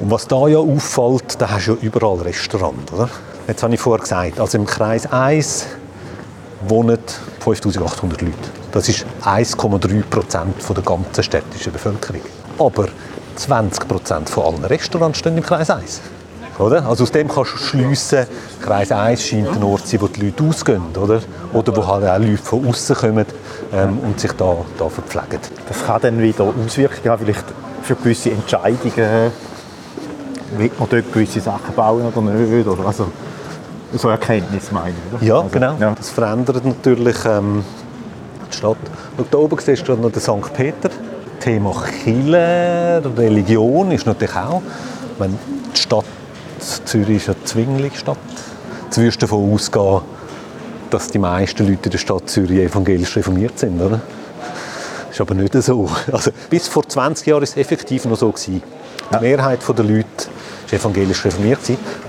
Und was da ja auffällt, da hast du ja überall Restaurant, oder? Jetzt habe ich vorher gesagt, also im Kreis 1 wohnen 5800 Leute. Das ist 1,3 Prozent der ganzen städtischen Bevölkerung. Aber 20 Prozent von allen Restaurants stehen im Kreis 1. Oder? Also aus dem kannst du schliessen, Kreis 1 scheint ein Ort zu sein, wo die Leute ausgehen. Oder, oder wo halt auch Leute von außen kommen ähm, und sich da, da verpflegen. Das kann dann wieder Auswirkungen haben, vielleicht für gewisse Entscheidungen, will man dort gewisse Sachen bauen oder nicht. Oder also, so Erkenntnis meine ich. Ja, Also, genau. Ja. Das verändert natürlich ähm, die Stadt. Schau, da oben siehst du gerade noch den St. Peter. Thema Kirche, Religion ist natürlich auch. Meine, die Stadt Zürich ist eine Zwingli-Stadt. Jetzt würdest du davon ausgehen, dass die meisten Leute in der Stadt Zürich evangelisch reformiert sind, oder? Das ist aber nicht so. Also, bis vor 20 Jahren war es effektiv noch so. Gewesen. Die Mehrheit der Leute war evangelisch reformiert.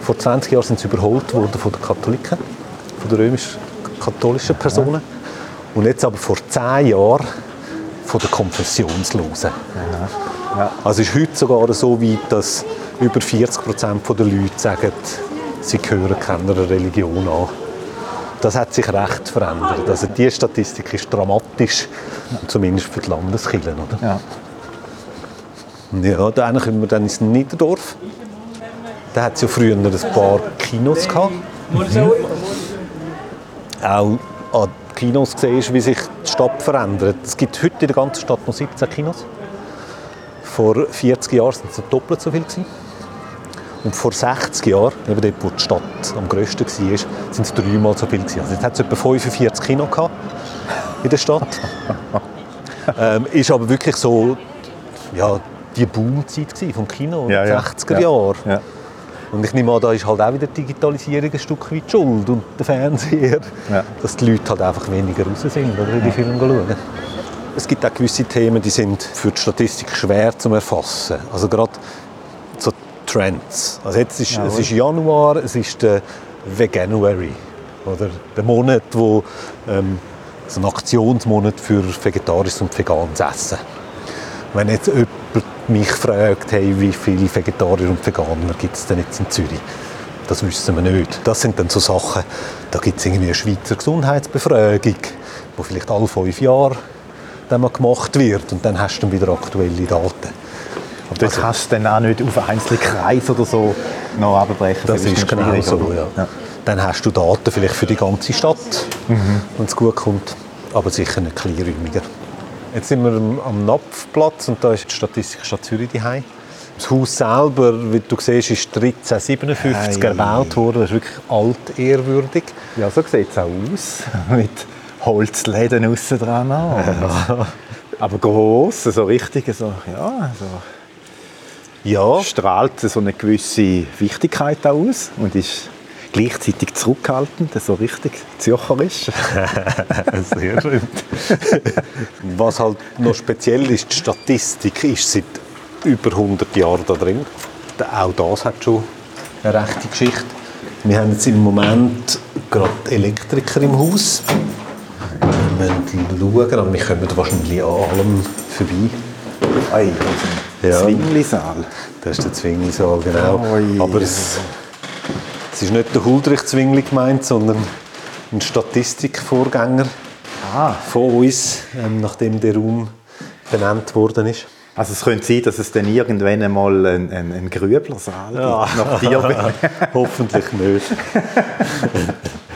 Vor 20 Jahren sind sie überholt worden von den Katholiken, von den römisch-katholischen Personen. Und jetzt aber vor 10 Jahren von den Konfessionslosen. Also es ist heute sogar so weit, dass über 40 Prozent der Leute sagen, sie gehören keiner Religion an. Das hat sich recht verändert. Also die Statistik ist dramatisch, zumindest für die Landeskirchen. Oder? Ja. Ja, dann kommen wir dann ins Niederdorf. Da hat es ja früher ein paar Kinos gehabt. Auch an Kinos du, wie sich die Stadt verändert. Es gibt heute in der ganzen Stadt noch 17 Kinos. Vor 40 Jahren waren es doppelt so viel. Gewesen. Und vor 60 Jahren, eben dort, wo die Stadt am grössten war, waren es dreimal so viel. Gewesen. Also jetzt hat es etwa 45 Kinos gehabt in der Stadt. [laughs] ähm, ist aber wirklich so ja, die Boomzeit vom Kino in Ja, den ja. 60er Ja. Jahren. Ja. Und ich nehme an, da ist halt auch wieder die Digitalisierung ein Stück weit schuld und der Fernseher, dass die Leute halt einfach weniger raus sind oder in die Filme schauen. Es gibt auch gewisse Themen, die sind für die Statistik schwer zu erfassen. Also gerade so Trends. Also jetzt ist, es ist Januar, es ist der Veganuary, oder der Monat, wo ähm, so ein Aktionsmonat für vegetarisches und veganes Essen. Wenn jetzt jemand mich fragt, hey, wie viele Vegetarier und Veganer gibt es denn jetzt in Zürich? Das wissen wir nicht. Das sind dann so Sachen, da gibt es irgendwie eine Schweizer Gesundheitsbefragung, die vielleicht alle fünf Jahre dann mal gemacht wird und dann hast du dann wieder aktuelle Daten. Aber das kannst du dann auch nicht auf einzelne Kreise oder so noch abbrechen. Das ist genau schwierig, so, oder? ja. Dann hast du Daten vielleicht für die ganze Stadt, wenn es gut kommt, aber sicher nicht kleinräumiger. Jetzt sind wir am- Napfplatz und da ist die Statistikstadt Zürich daheim. Das Haus selber, wie du siehst, ist 1357 Ei. erbaut worden. Das ist wirklich altehrwürdig. Ja, so sieht es auch aus. [laughs] Mit Holzläden aussen dran. Ja. Aber gross, so richtig, so, ja, so Ja, strahlt so eine gewisse Wichtigkeit aus und ist gleichzeitig zurückhaltend, so richtig zürcherisch. [laughs] sehr schön. Was halt noch speziell ist, die Statistik ist seit über 100 Jahren da drin. Auch das hat schon eine rechte Geschichte. Wir haben jetzt im Moment gerade Elektriker im Haus. Wir müssen schauen, aber wir kommen wahrscheinlich an allem vorbei. Ei, Ja. Zwinglisaal. Das ist der Zwinglisaal, genau. Ui. Aber es, es ist nicht der Huldrych-Zwingli gemeint, sondern ein Statistikvorgänger Ah. von uns, ähm, nachdem der Raum benannt worden ist. Also es könnte sein, dass es dann irgendwann einmal einen, einen, einen Grüblersaal Ja. gibt, nach dir. [laughs] Hoffentlich nicht.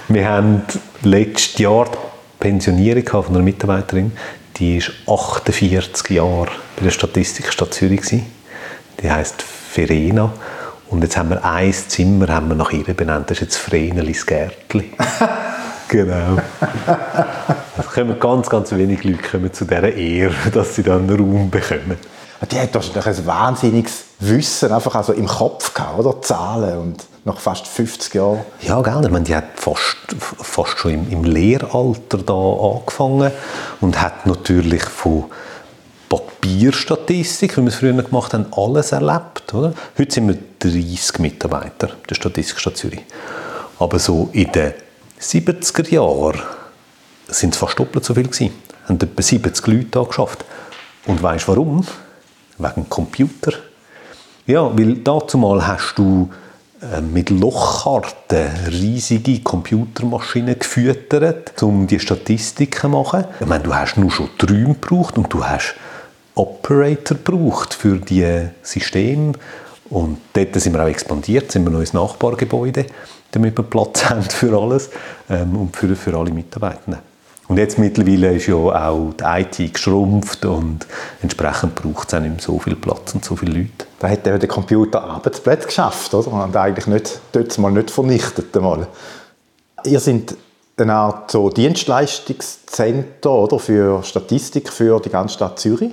Wir haben letztes Jahr Pensionierung von einer Mitarbeiterin, die ist 48 Jahre bei der Statistikstadt Zürich gewesen. Die heißt Verena und jetzt haben wir ein Zimmer haben wir nach ihr benannt. Das ist jetzt Vrenelis Gärtli. [laughs] genau. Es kommen ganz, ganz wenig Leute kommen zu dieser Ehre, dass sie dann einen Raum bekommen. Die hat doch ein wahnsinniges Wissen einfach also im Kopf gehabt, oder? Zahlen und nach fast 50 Jahren. Ja, gell? Ich meine, die hat fast, fast schon im, im Lehralter da angefangen und hat natürlich von Papierstatistik, wie wir es früher gemacht haben, alles erlebt. Oder? Heute sind wir 30 Mitarbeiter der Statistikstadt Zürich. Aber so in den 70er Jahren sind es fast doppelt so viel gewesen. Haben etwa 70 Leute da geschafft. Und weißt du warum? Wegen Computer. Ja, weil dazu mal hast du äh, mit Lochkarten riesige Computermaschinen gefüttert, um die Statistiken zu machen. Ich meine, du hast nur schon Träume gebraucht und du hast Operator gebraucht für die Systeme. Und dort sind wir auch expandiert, sind wir noch ins Nachbargebäude, damit wir Platz [laughs] haben für alles ähm, und für, für alle Mitarbeitenden. Und jetzt mittlerweile ist ja auch die IT geschrumpft und entsprechend braucht es auch nicht mehr so viel Platz und so viele Leute. Da hat der Computer Arbeitsplätze geschafft, oder? Und eigentlich nicht, dort mal nicht vernichtet. Einmal. Ihr seid eine Art so Dienstleistungszentrum oder, für Statistik für die ganze Stadt Zürich.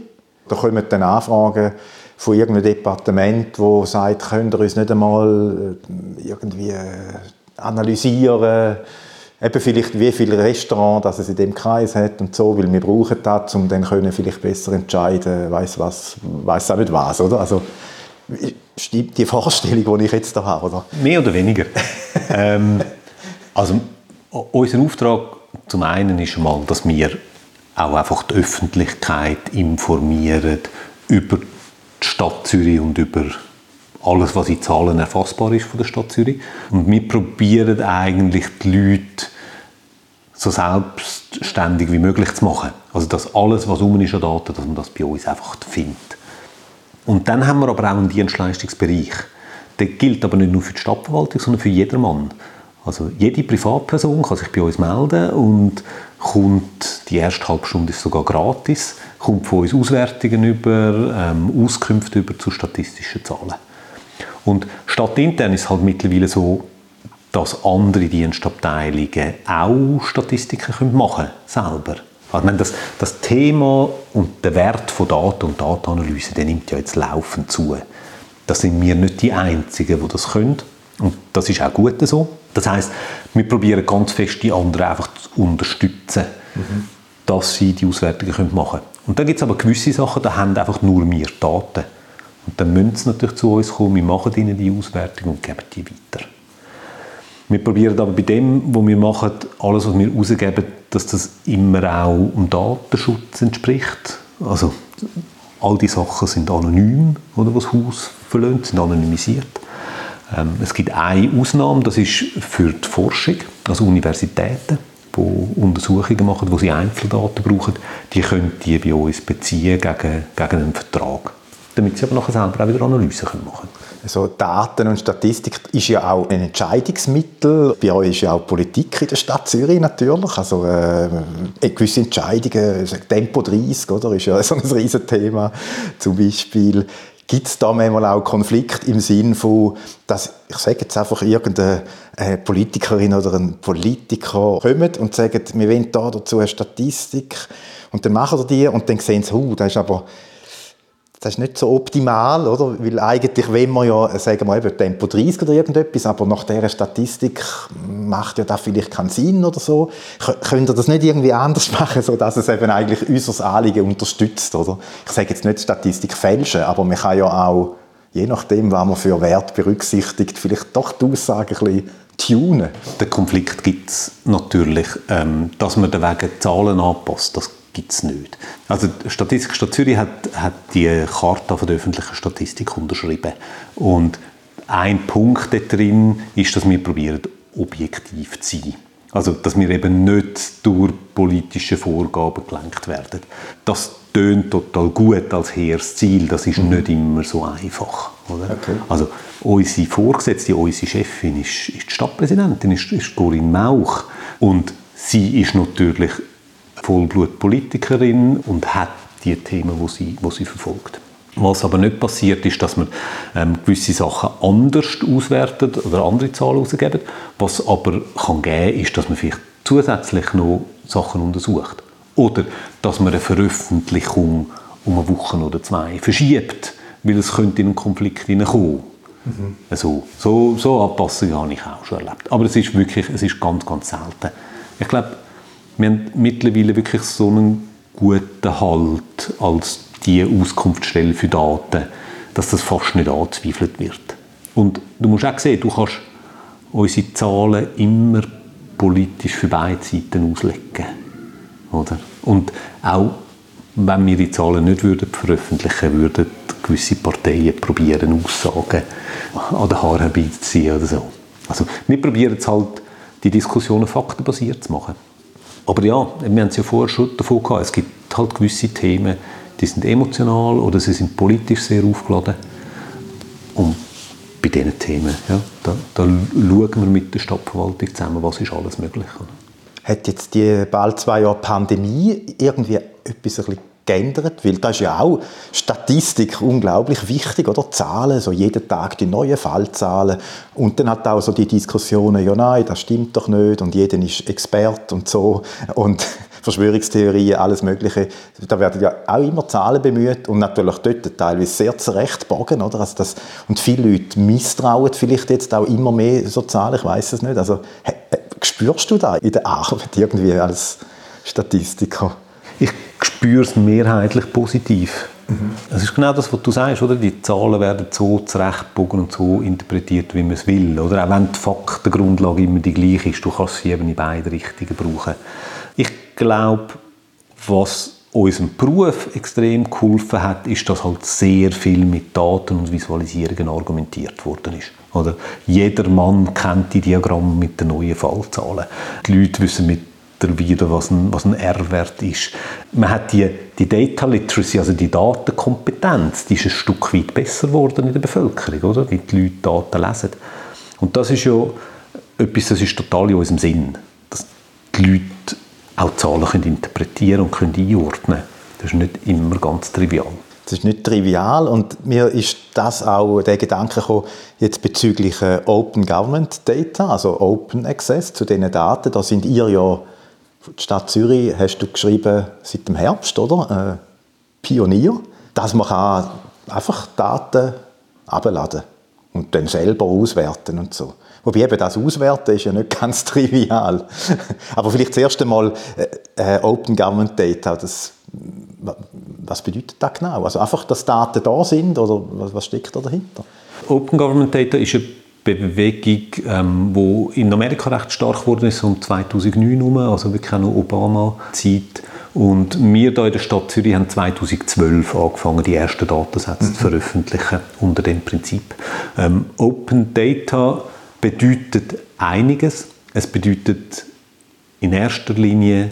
Da kommen dann Anfragen von irgendeinem Departement, wo sagt, könnt ihr uns nicht einmal äh, irgendwie äh, analysieren, eben vielleicht wie viele Restaurants dass es in dem Kreis hat und so, weil wir brauchen das, um dann können vielleicht besser entscheiden, weiß was, weiß auch nicht was, oder? Also stimmt die Vorstellung, die ich jetzt da habe, oder? Mehr oder weniger. [laughs] ähm, also unser Auftrag zum einen ist mal, dass wir auch einfach die Öffentlichkeit informieren über die Stadt Zürich und über alles, was in Zahlen erfassbar ist von der Stadt Zürich. Und wir probieren eigentlich die Leute so selbstständig wie möglich zu machen. Also dass alles, was um ist an Daten, dass man das bei uns einfach findet. Und dann haben wir aber auch einen Dienstleistungsbereich. Der gilt aber nicht nur für die Stadtverwaltung, sondern für jedermann. Also jede Privatperson kann sich bei uns melden und kommt, die erste halbe Stunde ist sogar gratis, kommt von uns Auswertungen über, ähm, Auskünfte über zu statistischen Zahlen. Und stadtintern ist es halt mittlerweile so, dass andere Dienstabteilungen auch Statistiken machen können, selber. Also das, das Thema und der Wert von Daten und Datenanalyse, der nimmt ja jetzt laufend zu. Da sind wir nicht die Einzigen, die das können. Und das ist auch gut so. Das heißt, wir probieren ganz fest die anderen einfach zu unterstützen, mhm. dass sie die Auswertungen machen können. Und dann gibt es aber gewisse Sachen, da haben einfach nur wir Daten. Und dann müssen sie natürlich zu uns kommen, wir machen ihnen die Auswertung und geben die weiter. Wir probieren aber bei dem, was wir machen, alles, was wir rausgeben, dass das immer auch dem Datenschutz entspricht. Also all die Sachen sind anonym, oder, was Haus verlöhnt, sind anonymisiert. Ähm, es gibt eine Ausnahme, das ist für die Forschung, also Universitäten, die Untersuchungen machen, wo sie Einzeldaten brauchen, die können die bei uns beziehen gegen, gegen einen Vertrag, damit sie aber nachher selber auch wieder Analysen machen können. Also Daten und Statistik ist ja auch ein Entscheidungsmittel. Bei euch ist ja auch Politik in der Stadt Zürich natürlich. Also äh, gewisse Entscheidungen, Tempo 30, oder, ist ja [laughs] so ein Riesenthema. Zum Beispiel Gibt es da manchmal auch Konflikt im Sinn von, dass, ich sage jetzt einfach, irgendeine äh, Politikerin oder ein Politiker kommt und sagt, wir wollen da dazu eine Statistik und dann machen sie die und dann sehen sie, uh, das ist aber das ist nicht so optimal, oder? Weil eigentlich wenn man ja, sagen wir eben, Tempo 30 oder irgendetwas, aber nach dieser Statistik macht ja das vielleicht keinen Sinn oder so. Könnt ihr das nicht irgendwie anders [laughs] machen, so dass es eben eigentlich unser Anliegen unterstützt, oder? Ich sage jetzt nicht Statistik fälschen, aber man kann ja auch, je nachdem, was man für Wert berücksichtigt, vielleicht doch die Aussage ein bisschen tunen. Den Konflikt gibt es natürlich, ähm, dass man wegen Zahlen anpasst. Das gibt es nicht. Also die Statistik Stadt Zürich hat, hat die Charta von der öffentlichen Statistik unterschrieben. Und ein Punkt da drin ist, dass wir probieren, objektiv zu sein. Also, dass wir eben nicht durch politische Vorgaben gelenkt werden. Das tönt total gut als hehres Ziel, das ist mhm. nicht immer so einfach. Oder? Okay. Also, unsere Vorgesetzte, unsere Chefin ist, ist die Stadtpräsidentin, ist, ist Corinne Mauch. Und sie ist natürlich Vollblutpolitikerin und hat die Themen, wo sie, wo sie verfolgt. Was aber nicht passiert, ist, dass man ähm, gewisse Sachen anders auswertet oder andere Zahlen ausgeben. Was aber kann geben, ist, dass man vielleicht zusätzlich noch Sachen untersucht. Oder dass man eine Veröffentlichung um eine Woche oder zwei verschiebt, weil es könnte in einen Konflikt hineinkommen. Mhm. Also, so, so Anpassungen habe ich auch schon erlebt. Aber es ist wirklich, es ist ganz, ganz selten. Ich glaube, wir haben mittlerweile wirklich so einen guten Halt als die Auskunftsstelle für Daten, dass das fast nicht angezweifelt wird. Und du musst auch sehen, du kannst unsere Zahlen immer politisch für beide Seiten auslegen. Oder? Und auch wenn wir die Zahlen nicht würden veröffentlichen würden, gewisse Parteien probieren, Aussagen an den Haaren herbeizuziehen oder so. Also wir probieren es halt, die Diskussionen faktenbasiert zu machen. Aber ja, wir haben es ja vorher schon davon gehabt, es gibt halt gewisse Themen, die sind emotional oder sie sind politisch sehr aufgeladen. Und bei diesen Themen, ja, da, da schauen wir mit der Stadtverwaltung zusammen, was ist alles möglich. Hat jetzt die bald zwei Jahre Pandemie irgendwie etwas ein bisschen geändert? Weil da ist ja auch Statistik unglaublich wichtig, oder? Zahlen, so jeden Tag die neuen Fallzahlen. Und dann hat auch so die Diskussionen, ja nein, das stimmt doch nicht und jeder ist Expert und so. Und [laughs] Verschwörungstheorien, alles Mögliche. Da werden ja auch immer Zahlen bemüht und natürlich dort teilweise sehr zurechtbogen, oder? Also das, und viele Leute misstrauen vielleicht jetzt auch immer mehr so Zahlen, ich weiß es nicht. Also spürst du da in der Arbeit irgendwie als Statistiker? Ich spüre es mehrheitlich positiv. Mhm. Es ist genau das, was du sagst, oder? Die Zahlen werden so zurechtbogen und so interpretiert, wie man es will, oder? Auch wenn die Faktengrundlage immer die gleiche ist, du kannst sie eben in beide Richtungen brauchen. Ich glaube, was unserem Beruf extrem geholfen hat, ist, dass halt sehr viel mit Daten und Visualisierungen argumentiert worden ist. Oder jeder Mann kennt die Diagramme mit den neuen Fallzahlen. Die Leute wissen mit wieder, was ein, was ein R-Wert ist. Man hat die, die Data Literacy, also die Datenkompetenz, die ist ein Stück weit besser geworden in der Bevölkerung, oder? wie die Leute Daten lesen. Und das ist ja etwas, das ist total in unserem Sinn, dass die Leute auch Zahlen können interpretieren und können einordnen Das ist nicht immer ganz trivial. Das ist nicht trivial und mir ist das auch der Gedanke gekommen, jetzt bezüglich äh, Open Government Data, also Open Access zu diesen Daten. Da sind ihr ja, die Stadt Zürich, hast du geschrieben, seit dem Herbst, oder? Äh, Pionier. Dass man kann einfach Daten abladen und dann selber auswerten und so. Wobei eben das Auswerten ist ja nicht [laughs] ganz trivial. Aber vielleicht zuerst einmal äh, äh, Open Government Data, das, was bedeutet das genau? Also einfach, dass Daten da sind oder was, was steckt da dahinter? Open Government Data ist eine Bewegung, ähm, in Amerika recht stark geworden ist, um 2009 herum, also wirklich auch noch Obama-Zeit. Und wir hier in der Stadt Zürich haben 2012 angefangen, die ersten Datensätze mhm. zu veröffentlichen unter dem Prinzip. Ähm, Open Data bedeutet einiges. Es bedeutet in erster Linie,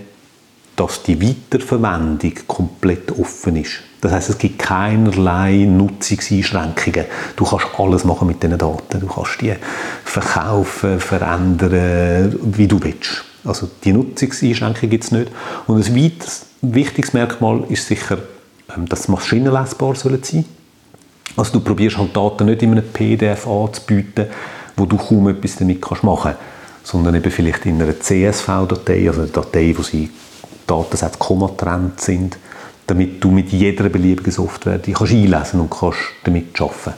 dass die Weiterverwendung komplett offen ist. Das heißt, es gibt keinerlei Nutzungseinschränkungen. Du kannst alles machen mit diesen Daten. Du kannst die verkaufen, verändern, wie du willst. Also die Nutzungseinschränkungen gibt es nicht. Und ein weiteres wichtiges Merkmal ist sicher, ähm, dass sie maschinenlesbar sein sollen. Also du probierst halt Daten nicht in einem PDF anzubieten, wo du kaum etwas damit kannst machen kannst, sondern eben vielleicht in einer CSV-Datei, also eine Datei, wo sie Datensätze kommatrend sind, damit du mit jeder beliebigen Software die kannst einlesen und kannst damit arbeiten.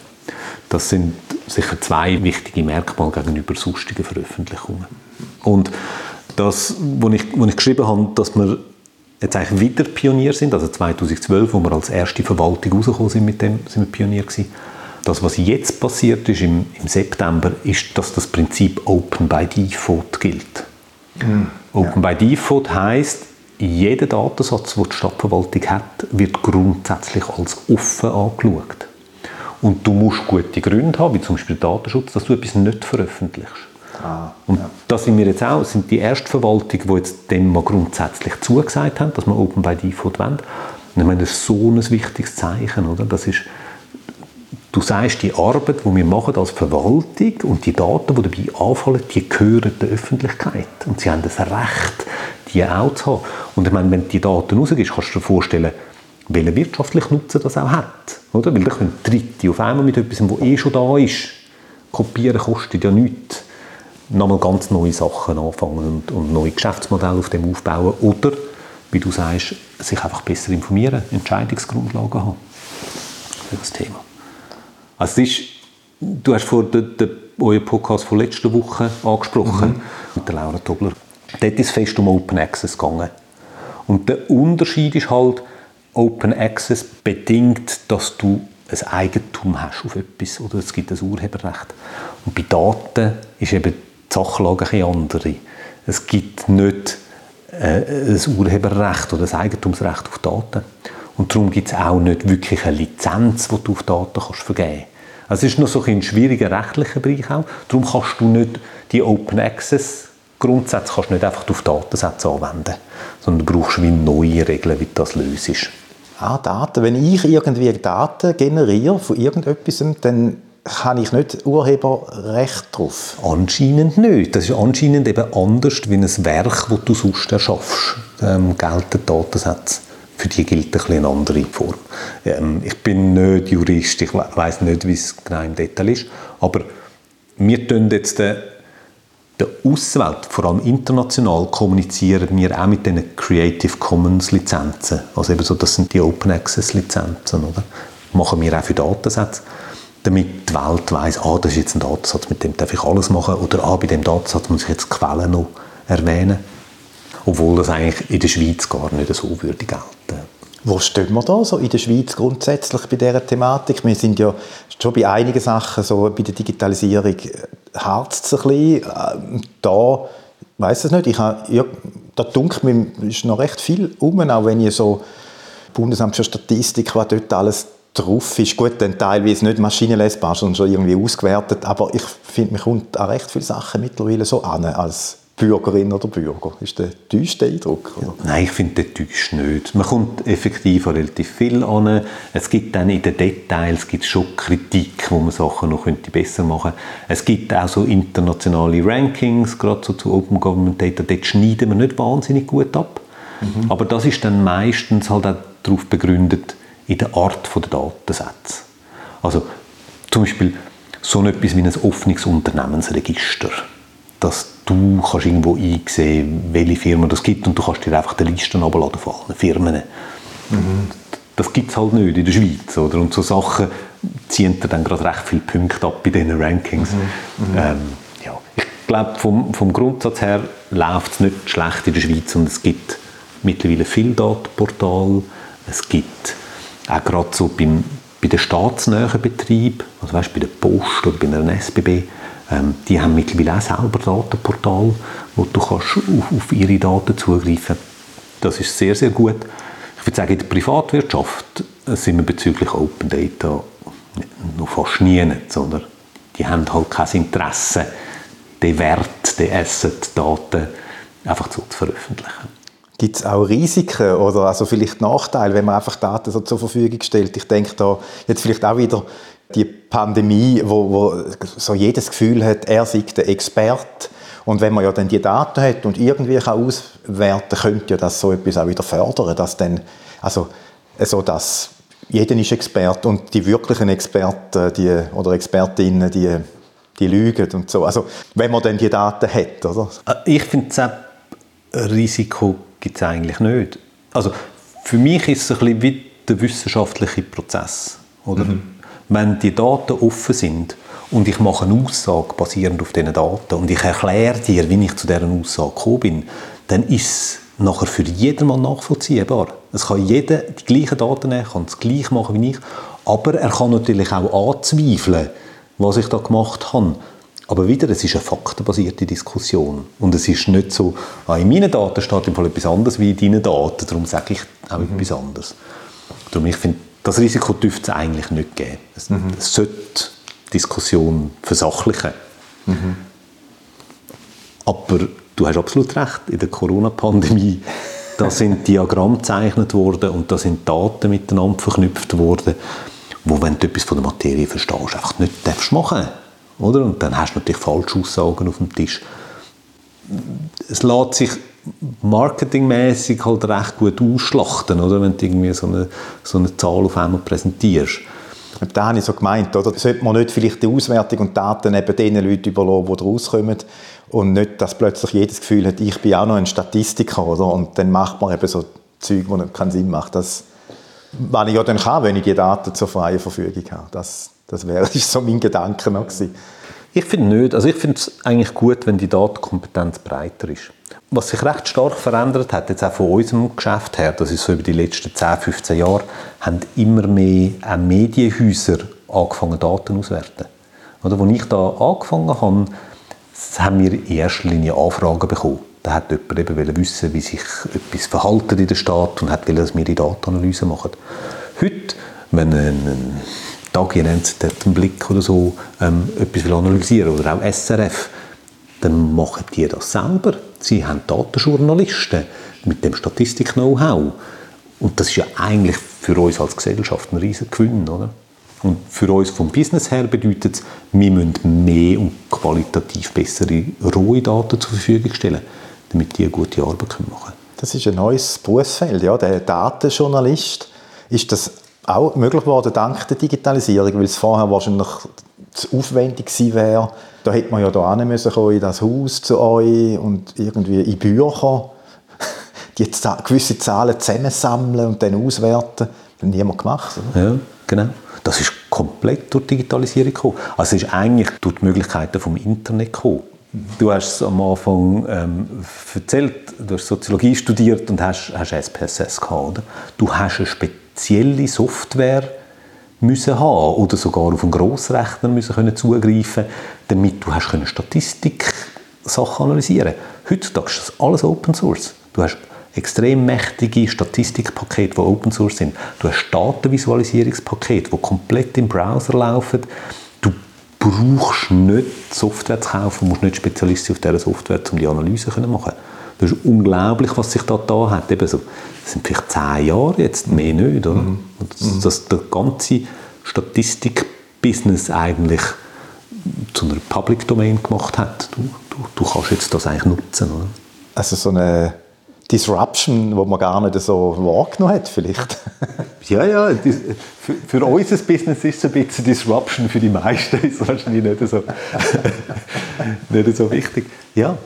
Das sind sicher zwei wichtige Merkmale gegenüber sonstigen Veröffentlichungen. Und das, was ich, was ich geschrieben habe, dass wir jetzt eigentlich wieder Pionier sind, also 2012, wo wir als erste Verwaltung rausgekommen sind mit dem, sind wir Pionier gewesen, das, was jetzt passiert ist im, im September, ist, dass das Prinzip Open by Default gilt. Mhm. Open ja. by Default heißt, jeder Datensatz, den die Stadtverwaltung hat, wird grundsätzlich als offen angeschaut. Und du musst gute Gründe haben, wie zum Beispiel Datenschutz, dass du etwas nicht veröffentlichst. Ah, und ja. da sind wir jetzt auch, sind die erste Verwaltung, die jetzt dem mal grundsätzlich zugesagt haben, dass wir Open by Default wollen. Und ich meine, das ist so ein wichtiges Zeichen, oder? Das ist, Du sagst, die Arbeit, die wir machen als Verwaltung und die Daten, die dabei anfallen, die gehören der Öffentlichkeit. Und sie haben das Recht, die auch zu haben. Und ich meine, wenn du die Daten rausgibst, kannst du dir vorstellen, welchen wirtschaftlichen Nutzen das auch hat. Oder? Weil da können Dritte auf einmal mit etwas, das eh schon da ist, kopieren kostet ja nichts. Nochmal ganz neue Sachen anfangen und, und neue Geschäftsmodelle auf dem aufbauen. Oder, wie du sagst, sich einfach besser informieren, Entscheidungsgrundlagen haben für das Thema. Also ist, du hast vor den, den, euren Podcast von letzter Woche angesprochen, mhm. mit der Laura Tobler. Dort ist es fest um Open Access gegangen. Und der Unterschied ist halt, Open Access bedingt, dass du ein Eigentum hast auf etwas oder es gibt ein Urheberrecht. Und bei Daten ist eben die Sachlage ein andere. Es gibt nicht äh, ein Urheberrecht oder ein Eigentumsrecht auf Daten. Und darum gibt es auch nicht wirklich eine Lizenz, die du auf Daten kannst vergeben kannst. Also es ist noch so ein schwieriger rechtlicher Bereich auch. Darum kannst du nicht die Open Access Grundsätze kannst du nicht einfach auf Datensätze anwenden, sondern du brauchst wie neue Regeln, wie du das löst. Ah, Daten. Wenn ich irgendwie Daten generiere von irgendetwas, dann habe ich nicht Urheberrecht drauf? Anscheinend nicht. Das ist anscheinend eben anders wie ein Werk, das du sonst erschaffst. Ähm, gelten Datensätze. Für die gilt ein eine andere Form. Ähm, ich bin nicht Jurist, ich weiß nicht, wie es genau im Detail ist, aber wir tun jetzt den, der Außenwelt, vor allem international, kommunizieren wir auch mit den Creative Commons Lizenzen. Also eben so, das sind die Open Access Lizenzen, oder? Machen wir auch für Datensätze damit die Welt weiss, ah, das ist jetzt ein Datensatz, mit dem darf ich alles machen, oder ah, bei dem Datensatz muss ich jetzt die Quellen noch erwähnen. Obwohl das eigentlich in der Schweiz gar nicht so würde gelten. Wo stehen wir da so in der Schweiz grundsätzlich bei dieser Thematik? Wir sind ja schon bei einigen Sachen, so bei der Digitalisierung, harzt es ein bisschen. Ähm, da weiß es nicht. Ich habe, ja, da dunkelt mir noch recht viel um, auch wenn ich so Bundesamt für Statistik, was dort alles drauf ist. Gut, dann teilweise nicht maschinenlesbar, sondern schon irgendwie ausgewertet. Aber ich finde, man kommt an recht viele Sachen mittlerweile so an als Bürgerin oder Bürger. Ist der täuschte Eindruck? Ja, nein, ich finde den täuscht nicht. Man kommt effektiv relativ viel an. Es gibt dann in den Details gibt's schon Kritik, wo man Sachen noch könnte besser machen könnte. Es gibt auch so internationale Rankings, gerade so zu Open Government Data. Dort schneiden wir nicht wahnsinnig gut ab. Mhm. Aber das ist dann meistens halt auch darauf begründet, in der Art der Datensätze. Also zum Beispiel so etwas wie ein offenes Unternehmensregister, dass du kannst irgendwo einsehen, welche Firmen es gibt und du kannst dir einfach die Listen abladen von allen Firmen. Mhm. Das gibt es halt nicht in der Schweiz. Oder? Und so Sachen ziehen dir dann gerade recht viele Punkte ab bei diesen Rankings. Mhm. Mhm. Ähm, ja. Ich glaube, vom, vom Grundsatz her läuft es nicht schlecht in der Schweiz und es gibt mittlerweile viele Datenportale. Es gibt auch gerade so beim, bei den staatsnahen Betrieben, also weißt, bei der Post oder bei der SBB, ähm, die haben mittlerweile auch selber Datenportal, wo du kannst auf, auf ihre Daten zugreifen Das ist sehr, sehr gut. Ich würde sagen, in der Privatwirtschaft sind wir bezüglich Open Data noch fast nie, sondern die haben halt kein Interesse, den Wert, den Asset, Daten einfach so zu veröffentlichen. Gibt es auch Risiken oder also vielleicht Nachteile, wenn man einfach Daten so zur Verfügung stellt? Ich denke da jetzt vielleicht auch wieder die Pandemie, wo, wo so jedes Gefühl hat, er sei der Experte. Und wenn man ja dann die Daten hat und irgendwie kann auswerten könnte ja das so etwas auch wieder fördern, dass dann, also so dass jeder ist Experte und die wirklichen Experten die, oder Expertinnen, die, die lügen und so. Also wenn man dann die Daten hat, oder? Ich finde, das Risiko gibt es eigentlich nicht. Also für mich ist es ein bisschen wie der wissenschaftliche Prozess. Oder? Mhm. Wenn die Daten offen sind und ich mache eine Aussage basierend auf diesen Daten und ich erkläre dir, wie ich zu dieser Aussage gekommen bin, dann ist es nachher für jedermann nachvollziehbar. Es kann jeder die gleichen Daten nehmen, kann es gleich machen wie ich, aber er kann natürlich auch anzweifeln, was ich da gemacht habe. Aber wieder, es ist eine faktenbasierte Diskussion. Und es ist nicht so, ah, in meinen Daten steht im Fall etwas anderes wie in deinen Daten, darum sage ich auch mhm. etwas anderes. Darum, ich finde, das Risiko dürfte es eigentlich nicht geben. Es, mhm. es sollte Diskussion versachlichen. Mhm. Aber du hast absolut recht, in der Corona-Pandemie [laughs] da sind Diagramme gezeichnet worden und da sind Daten miteinander verknüpft worden, wo, wenn du etwas von der Materie verstehst, einfach nicht darfst machen oder? Und dann hast du natürlich falsche Aussagen auf dem Tisch. Es lässt sich marketingmäßig halt recht gut ausschlachten, oder? wenn du irgendwie so eine, so eine Zahl auf einmal präsentierst. Da habe ich so gemeint, oder? Sollte man nicht vielleicht die Auswertung und Daten eben den Leuten überlassen, die rauskommen und nicht, dass plötzlich jedes Gefühl hat, ich bin auch noch ein Statistiker, oder? Und dann macht man eben so Zeug, die keinen Sinn macht. Das, was ich ja dann kann, wenn ich die Daten zur freien Verfügung habe. Das, das wäre [laughs] so mein Gedanke noch gewesen. Ich finde nicht. Also ich finde es eigentlich gut, wenn die Datenkompetenz breiter ist. Was sich recht stark verändert hat, jetzt auch von unserem Geschäft her, das ist so über die letzten 10, 15 Jahre, haben immer mehr auch Medienhäuser angefangen, Daten auszuwerten. Oder, als ich da angefangen habe, haben wir in erster Linie Anfragen bekommen. Da hat jemand eben wissen, wie sich etwas verhalten in der Stadt und hat wollen, dass wir die Datenanalyse machen. Heute, wenn ein, Tagi nennt einen Blick oder so, ähm, etwas will analysieren oder auch SRF, dann machen die das selber. Sie haben Datenjournalisten mit dem Statistik-Know-how. Und das ist ja eigentlich für uns als Gesellschaft ein riesiger Gewinn, oder? Und für uns vom Business her bedeutet es, wir müssen mehr und qualitativ bessere rohe Daten zur Verfügung stellen, damit die eine gute Arbeit machen können. Das ist ein neues Berufsfeld, ja, der Datenjournalist. Ist das auch möglich geworden dank der Digitalisierung, weil es vorher wahrscheinlich zu aufwendig gewesen wäre. Da hätte man ja da müssen in das Haus zu euch und irgendwie in Bücher [laughs] die gewisse Zahlen zusammensammeln und dann auswerten. Das hat niemand gemacht. Oder? Ja, genau. Das ist komplett durch Digitalisierung gekommen. Also es ist eigentlich durch die Möglichkeiten vom Internet gekommen. Du hast es am Anfang ähm, erzählt, du hast Soziologie studiert und hast, hast SPSS gehabt, oder? Du hast eine spezielle Software müssen haben oder sogar auf einen Grossrechner müssen können zugreifen, damit du hast können Statistik Sachen analysieren. Heutzutage ist das alles Open Source. Du hast extrem mächtige Statistikpakete, die Open Source sind. Du hast Datenvisualisierungspakete, die komplett im Browser laufen. Du brauchst nicht Software zu kaufen, musst nicht Spezialist auf dieser Software, um die Analyse zu machen. Das ist unglaublich, was sich da da hat. Eben so, das sind vielleicht zehn Jahre jetzt, mehr nicht. Oder? Mhm. Dass, dass der ganze Statistik-Business eigentlich zu einer Public Domain gemacht hat. Du, du, du kannst jetzt das eigentlich nutzen. Oder? Also so eine Disruption, wo man gar nicht so wahrgenommen hat, vielleicht. [laughs] ja, ja, für, für unser Business ist es ein bisschen Disruption, für die meisten ist es wahrscheinlich nicht so, [laughs] nicht so wichtig. Ja,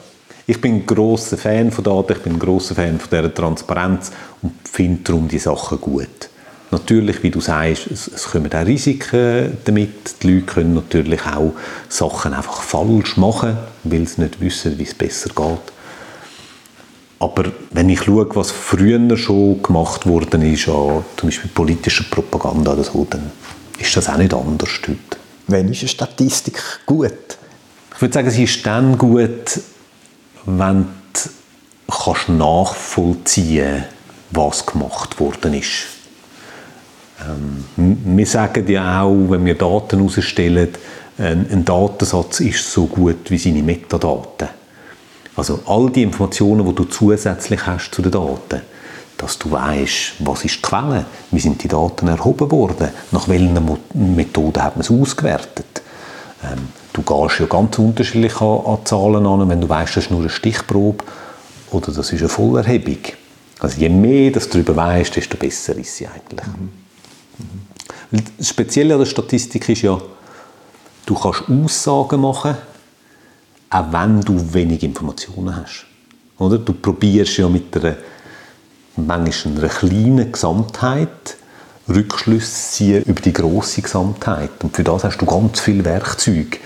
ich bin ein grosser Fan von Daten, ich bin ein grosser Fan von dieser Transparenz und finde darum die Sachen gut. Natürlich, wie du sagst, es, es kommen auch Risiken damit. Die Leute können natürlich auch Sachen einfach falsch machen, weil sie nicht wissen, wie es besser geht. Aber wenn ich schaue, was früher schon gemacht worden ist, an zum Beispiel politischer Propaganda oder so, dann ist das auch nicht anders heute. Wenn ist eine Statistik gut? Ich würde sagen, sie ist dann gut, wenn du kannst nachvollziehen was gemacht worden ist. Ähm, wir sagen ja auch, wenn wir Daten herausstellen, ein, ein Datensatz ist so gut wie seine Metadaten. Also all die Informationen, die du zusätzlich hast zu den Daten, dass du weißt, was ist die Quelle, wie sind die Daten erhoben worden, nach welchen Methoden hat man es ausgewertet. Ähm, du gehst ja ganz unterschiedlich an, an Zahlen an, wenn du weißt, das ist nur eine Stichprobe oder das ist eine Vollerhebung. Also je mehr du darüber weißt, desto besser ist sie eigentlich. Mhm. Mhm. Das Spezielle an der Statistik ist ja, du kannst Aussagen machen, auch wenn du wenig Informationen hast. Oder? Du probierst ja mit einer, manchmal einer kleinen Gesamtheit Rückschlüsse ziehen über die große Gesamtheit. Und für das hast du ganz viele Werkzeuge.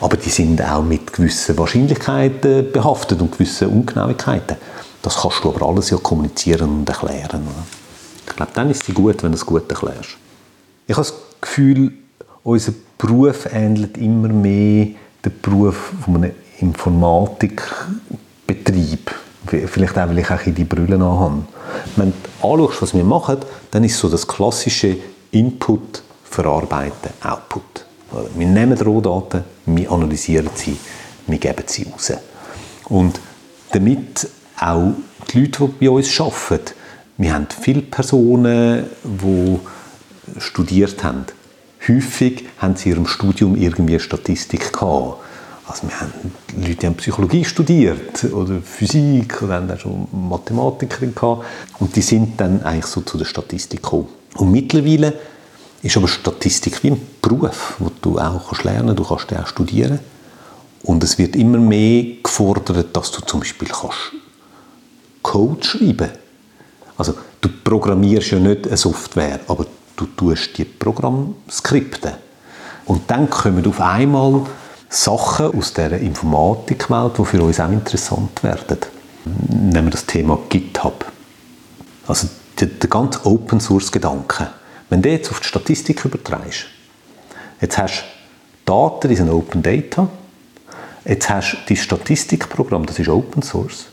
Aber die sind auch mit gewissen Wahrscheinlichkeiten behaftet und gewissen Ungenauigkeiten. Das kannst du aber alles ja kommunizieren und erklären. Oder? Ich glaube, dann ist es gut, wenn du es gut erklärst. Ich habe das Gefühl, unser Beruf ähnelt immer mehr den Beruf von einem Informatikbetrieb. Vielleicht auch, weil ich auch die Brille anhabe. Wenn du anschaust, was wir machen, dann ist so das klassische Input, Verarbeiten, Output. Wir nehmen Rohdaten, wir analysieren sie, wir geben sie raus. Und damit auch die Leute, die bei uns arbeiten, wir haben viele Personen, die studiert haben. Häufig haben sie in ihrem Studium irgendwie Statistik gehabt. Also wir haben Leute, die haben Psychologie studiert oder Physik oder haben auch schon Mathematiker gehabt. Und die sind dann eigentlich so zu der Statistik gekommen. Und mittlerweile ist aber Statistik wie ein Beruf, wo du auch kannst lernen, du kannst auch studieren. Und es wird immer mehr gefordert, dass du zum Beispiel kannst Code schreiben. Also du programmierst ja nicht eine Software, aber du tust die Programmskripte. Und dann kommen auf einmal Sachen aus der Informatikwelt, die für uns auch interessant werden. Nehmen wir das Thema GitHub. Also der, der ganze Open Source Gedanke. Wenn du jetzt auf die Statistik übertreibst, jetzt hast du Daten, die sind Open Data, jetzt hast du dein Statistikprogramm, das ist Open Source.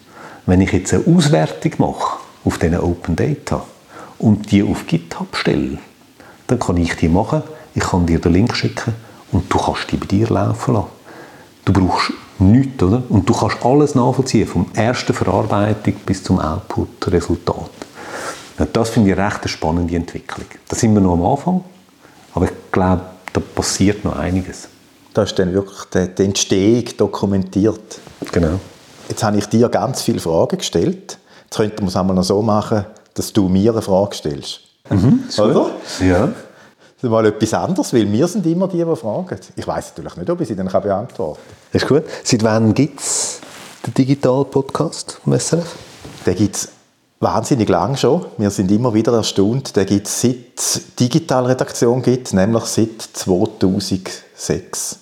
wenn ich jetzt eine Auswertung mache auf diesen Open Data und die auf GitHub stelle, dann kann ich die machen, ich kann dir den Link schicken und du kannst die bei dir laufen lassen. Du brauchst nichts, oder? Und du kannst alles nachvollziehen, vom ersten Verarbeitung bis zum Output-Resultat. Das finde ich eine recht spannende Entwicklung. Da sind wir noch am Anfang, aber ich glaube, da passiert noch einiges. Da ist dann wirklich die Entstehung dokumentiert. Genau. Jetzt habe ich dir ganz viele Fragen gestellt. Jetzt könnten wir es einmal noch so machen, dass du mir eine Frage stellst. Mhm, Oder? Ja. Ist mal etwas anderes, weil wir sind immer die, die fragen. Ich weiß natürlich nicht, ob ich sie dann beantworten kann. Ist gut. Seit wann gibt es den Digital-Podcast vom SRF? Den gibt es wahnsinnig lang schon. Wir sind immer wieder erstaunt. Den gibt es seit Digitalredaktion gibt, nämlich seit 2006.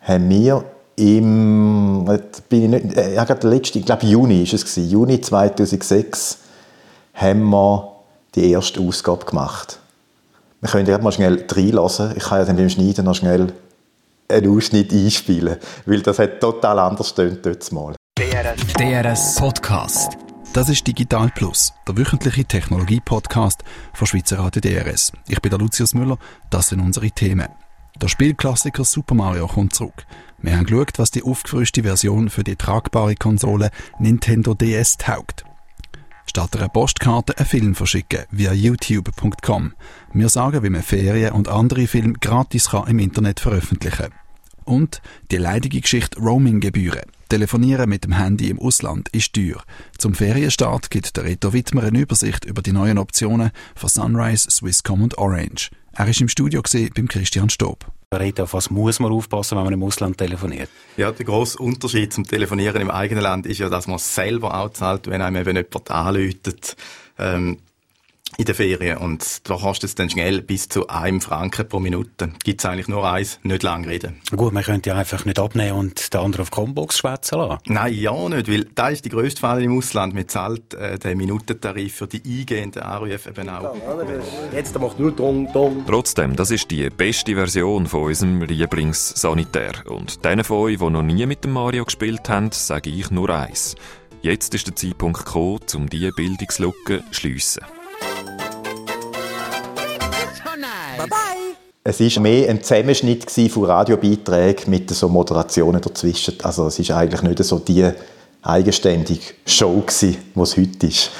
Haben wir im, bin ich nicht, äh, ja, gerade der letzte, ich glaube Juni ist es gewesen, Juni 2006 haben wir die erste Ausgabe gemacht. Wir können ja mal schnell reinlassen. Ich kann ja dann beim Schneiden noch schnell einen Ausschnitt einspielen, weil das hat total anders tönt dort mal. DRS Podcast. Das ist Digital Plus, der wöchentliche Technologie-Podcast von Schweizer Radio DRS. Ich bin der Lucius Müller, das sind unsere Themen. Der Spielklassiker Super Mario kommt zurück. Wir haben geschaut, was die aufgefrischte Version für die tragbare Konsole Nintendo DS taugt. Statt einer Postkarte einen Film verschicken via youtube.com. Wir sagen, wie man Ferien und andere Filme gratis kann im Internet veröffentlichen Und die leidige Geschichte Roaming-Gebühren. Telefonieren mit dem Handy im Ausland ist teuer. Zum Ferienstart gibt der Reto Wittmer eine Übersicht über die neuen Optionen von Sunrise, Swisscom und Orange. Er ist im Studio beim Christian Stob. Rita, auf was muss man aufpassen, wenn man im Ausland telefoniert? Ja, der grosse Unterschied zum Telefonieren im eigenen Land ist ja, dass man selber auch zahlt, wenn einem eben jemand anläutet. Ähm, in den Ferien. Und da kostet es dann schnell bis zu einem Franken pro Minute. Gibt es eigentlich nur eins, nicht lang reden. Gut, man könnte ja einfach nicht abnehmen und den anderen auf Combox schwätzen lassen. Nein, ja nicht, weil da ist die grösste Falle im Ausland. Man zahlt äh, den Minutentarif für die eingehenden Anrufe eben auch. Jetzt macht nur Dong, Dong. Trotzdem, das ist die beste Version von unserem Lieblingssanitär. Und denen von euch, die noch nie mit dem Mario gespielt haben, sage ich nur eins. Jetzt ist der Zeitpunkt gekommen, um diese Bildungslücke zu schliessen. Es war mehr ein Zusammenschnitt von Radiobeiträgen mit so Moderationen dazwischen. Also es ist eigentlich nicht so die eigenständige Show die es heute ist.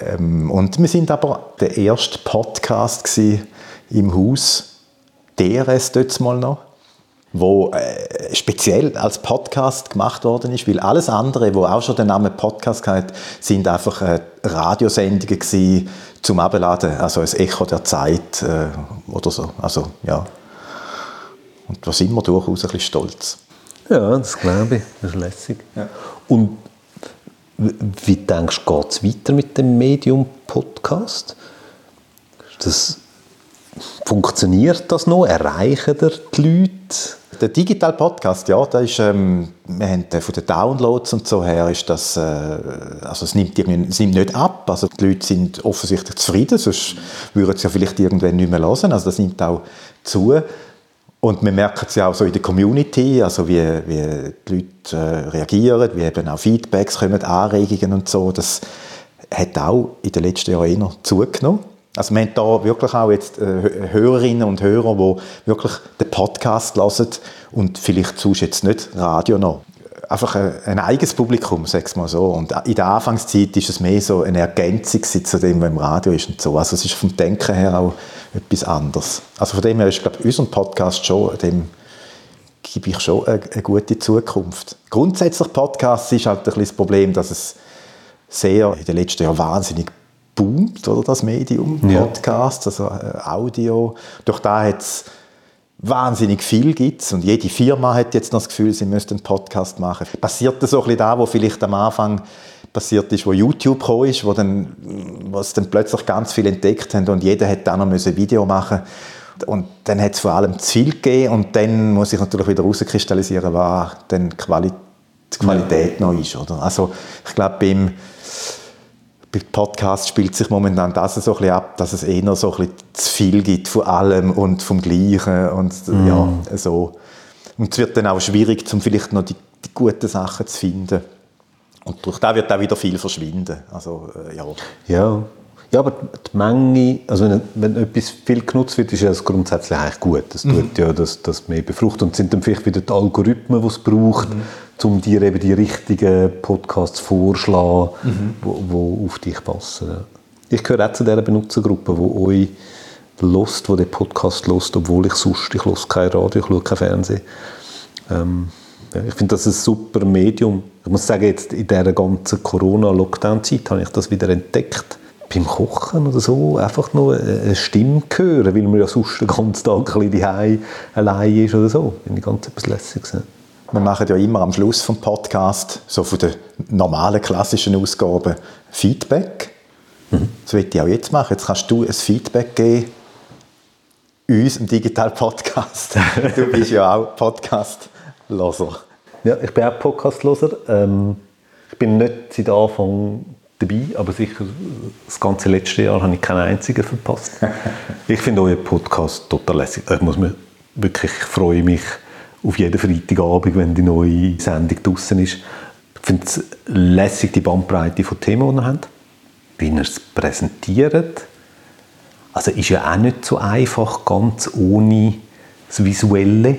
Ähm, und wir sind aber der erste Podcast im Haus, DRS dort mal noch, wo äh, speziell als Podcast gemacht worden ist, weil alles andere, wo auch schon den Namen Podcast hat, sind einfach äh, Radiosendungen gewesen, zum Abladen, also ein Echo der Zeit äh, oder so. Also, ja. Und da sind wir durchaus ein bisschen stolz. Ja, das glaube ich. Das ist lässig. Ja. Und wie denkst du, geht es weiter mit dem Medium-Podcast? Das, funktioniert das noch? Erreichen die Leute? Der Digital Podcast, ja, da ist, ähm, wir haben von den Downloads und so her ist das, äh, also es nimmt, es nimmt nicht ab, also die Leute sind offensichtlich zufrieden, sonst würden sie ja vielleicht irgendwann nicht mehr hören, also das nimmt auch zu. Und wir merken es ja auch so in der Community, also wie, wie die Leute äh, reagieren, wie eben auch Feedbacks kommen, Anregungen und so, das hat auch in den letzten Jahren eher zugenommen. Also wir haben da wirklich auch jetzt äh, Hörerinnen und Hörer, die wirklich den Podcast hören und vielleicht sonst jetzt nicht Radio noch. Einfach ein, ein eigenes Publikum, sag mal so. Und in der Anfangszeit ist es mehr so eine Ergänzung zu dem, was im Radio ist und so. Also es ist vom Denken her auch etwas anderes. Also von dem her ist, glaube ich, unser Podcast schon, dem gebe ich schon eine, eine gute Zukunft. Grundsätzlich Podcasts ist halt ein bisschen das Problem, dass es sehr in den letzten Jahren wahnsinnig boomt, oder, das Medium, Podcast, also äh, Audio. Durch da hat es wahnsinnig viel gibt's und jede Firma hat jetzt noch das Gefühl, sie müsste einen Podcast machen. Passiert das so ein bisschen da, wo vielleicht am Anfang passiert ist, wo YouTube gekommen ist, wo dann, wo es dann plötzlich ganz viel entdeckt haben und jeder hat dann noch ein Video machen und dann hat es vor allem Ziel gegeben und dann muss ich natürlich wieder herauskristallisieren, was dann die Qualität, die Qualität ja. noch ist. Oder? Also ich glaube, beim bei Podcasts spielt sich momentan das so ein bisschen ab, dass es eher so ein bisschen zu viel gibt von allem und vom Gleichen und mm. ja, so. Und es wird dann auch schwierig, um vielleicht noch die, die guten Sachen zu finden. Und durch das wird auch wieder viel verschwinden. Also, äh, ja. ja. Ja, aber die Menge, also wenn, wenn etwas viel genutzt wird, ist ja das grundsätzlich eigentlich gut. Das mhm. tut ja das, das mehr befruchtet. Und sind dann vielleicht wieder die Algorithmen, die es braucht, mhm. Um dir eben die richtigen Podcasts vorzuschlagen, mhm. wo, wo auf dich passen. Ich gehöre auch zu dieser Benutzergruppe, die euch lost, wo den Podcast lost, obwohl ich sonst, ich höre kein Radio, ich schaue kein Fernsehen. Ähm, ja, ich finde das ein super Medium. Ich muss sagen, jetzt in dieser ganzen Corona-Lockdown-Zeit habe ich das wieder entdeckt beim Kochen oder so einfach nur eine Stimme hören, weil man ja sonst den ganzen Tag ein bisschen allein ist oder so. Finde ich ganz etwas Lässiges. Wir machen ja immer am Schluss vom Podcast, so von den normalen, klassischen Ausgaben, Feedback. Mhm. Das will ich auch jetzt machen. Jetzt kannst du ein Feedback geben, uns im Digital Podcast. [laughs] du bist ja auch Podcast-Loser. Ja, ich bin auch Podcast-Loser. Ähm, ich bin nicht seit Anfang dabei, aber sicher das ganze letzte Jahr habe ich keinen einzigen verpasst. [laughs] ich finde euren Podcast total lässig. Ich muss mir wirklich, ich freue mich auf jeden Freitagabend, wenn die neue Sendung draußen ist. Ich finde es lässig, die Bandbreite von Themen, die ihr habt, wie ihr es präsentiert. Also ist ja auch nicht so einfach, ganz ohne das Visuelle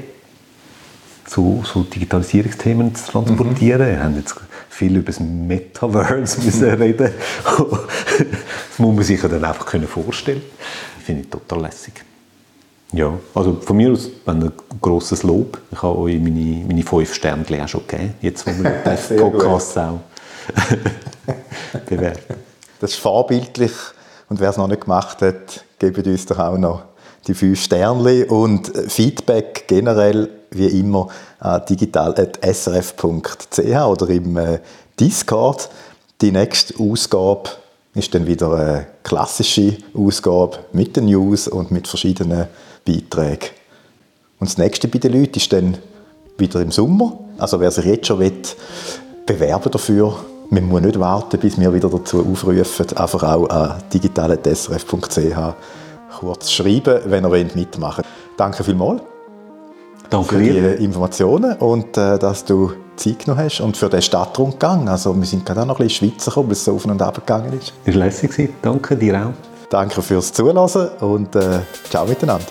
so, so Digitalisierungsthemen zu transportieren. Mhm. Wir haben jetzt viel über das Metaverse [laughs] müssen reden. das muss man sich ja dann einfach können vorstellen. Finde ich total lässig. Ja, also von mir aus ein grosses Lob. Ich habe euch meine, meine fünf Sterne auch schon gegeben, jetzt wo wir [laughs] den Podcast auch [laughs] bewerten. Das ist vorbildlich und wer es noch nicht gemacht hat, gebt uns doch auch noch die fünf Sterne und Feedback generell wie immer äh, digital.srf.ch oder im äh, Discord. Die nächste Ausgabe ist dann wieder eine klassische Ausgabe mit den News und mit verschiedenen Beiträgen. Und das nächste bei den Leuten ist dann wieder im Sommer. Also wer sich jetzt schon will, bewerben dafür, man muss nicht warten, bis wir wieder dazu aufrufen. Einfach auch an digital.srf.ch kurz schreiben, wenn ihr mitmachen wollt. Danke vielmals. Danke für dir. die Informationen und äh, dass du Zeit genommen hast und für den Stadtrundgang. Also wir sind gerade auch noch ein bisschen Schweizer gekommen, weil es so auf und ab gegangen ist. Ist lässig Danke dir auch. Danke fürs Zuhören und äh, ciao miteinander.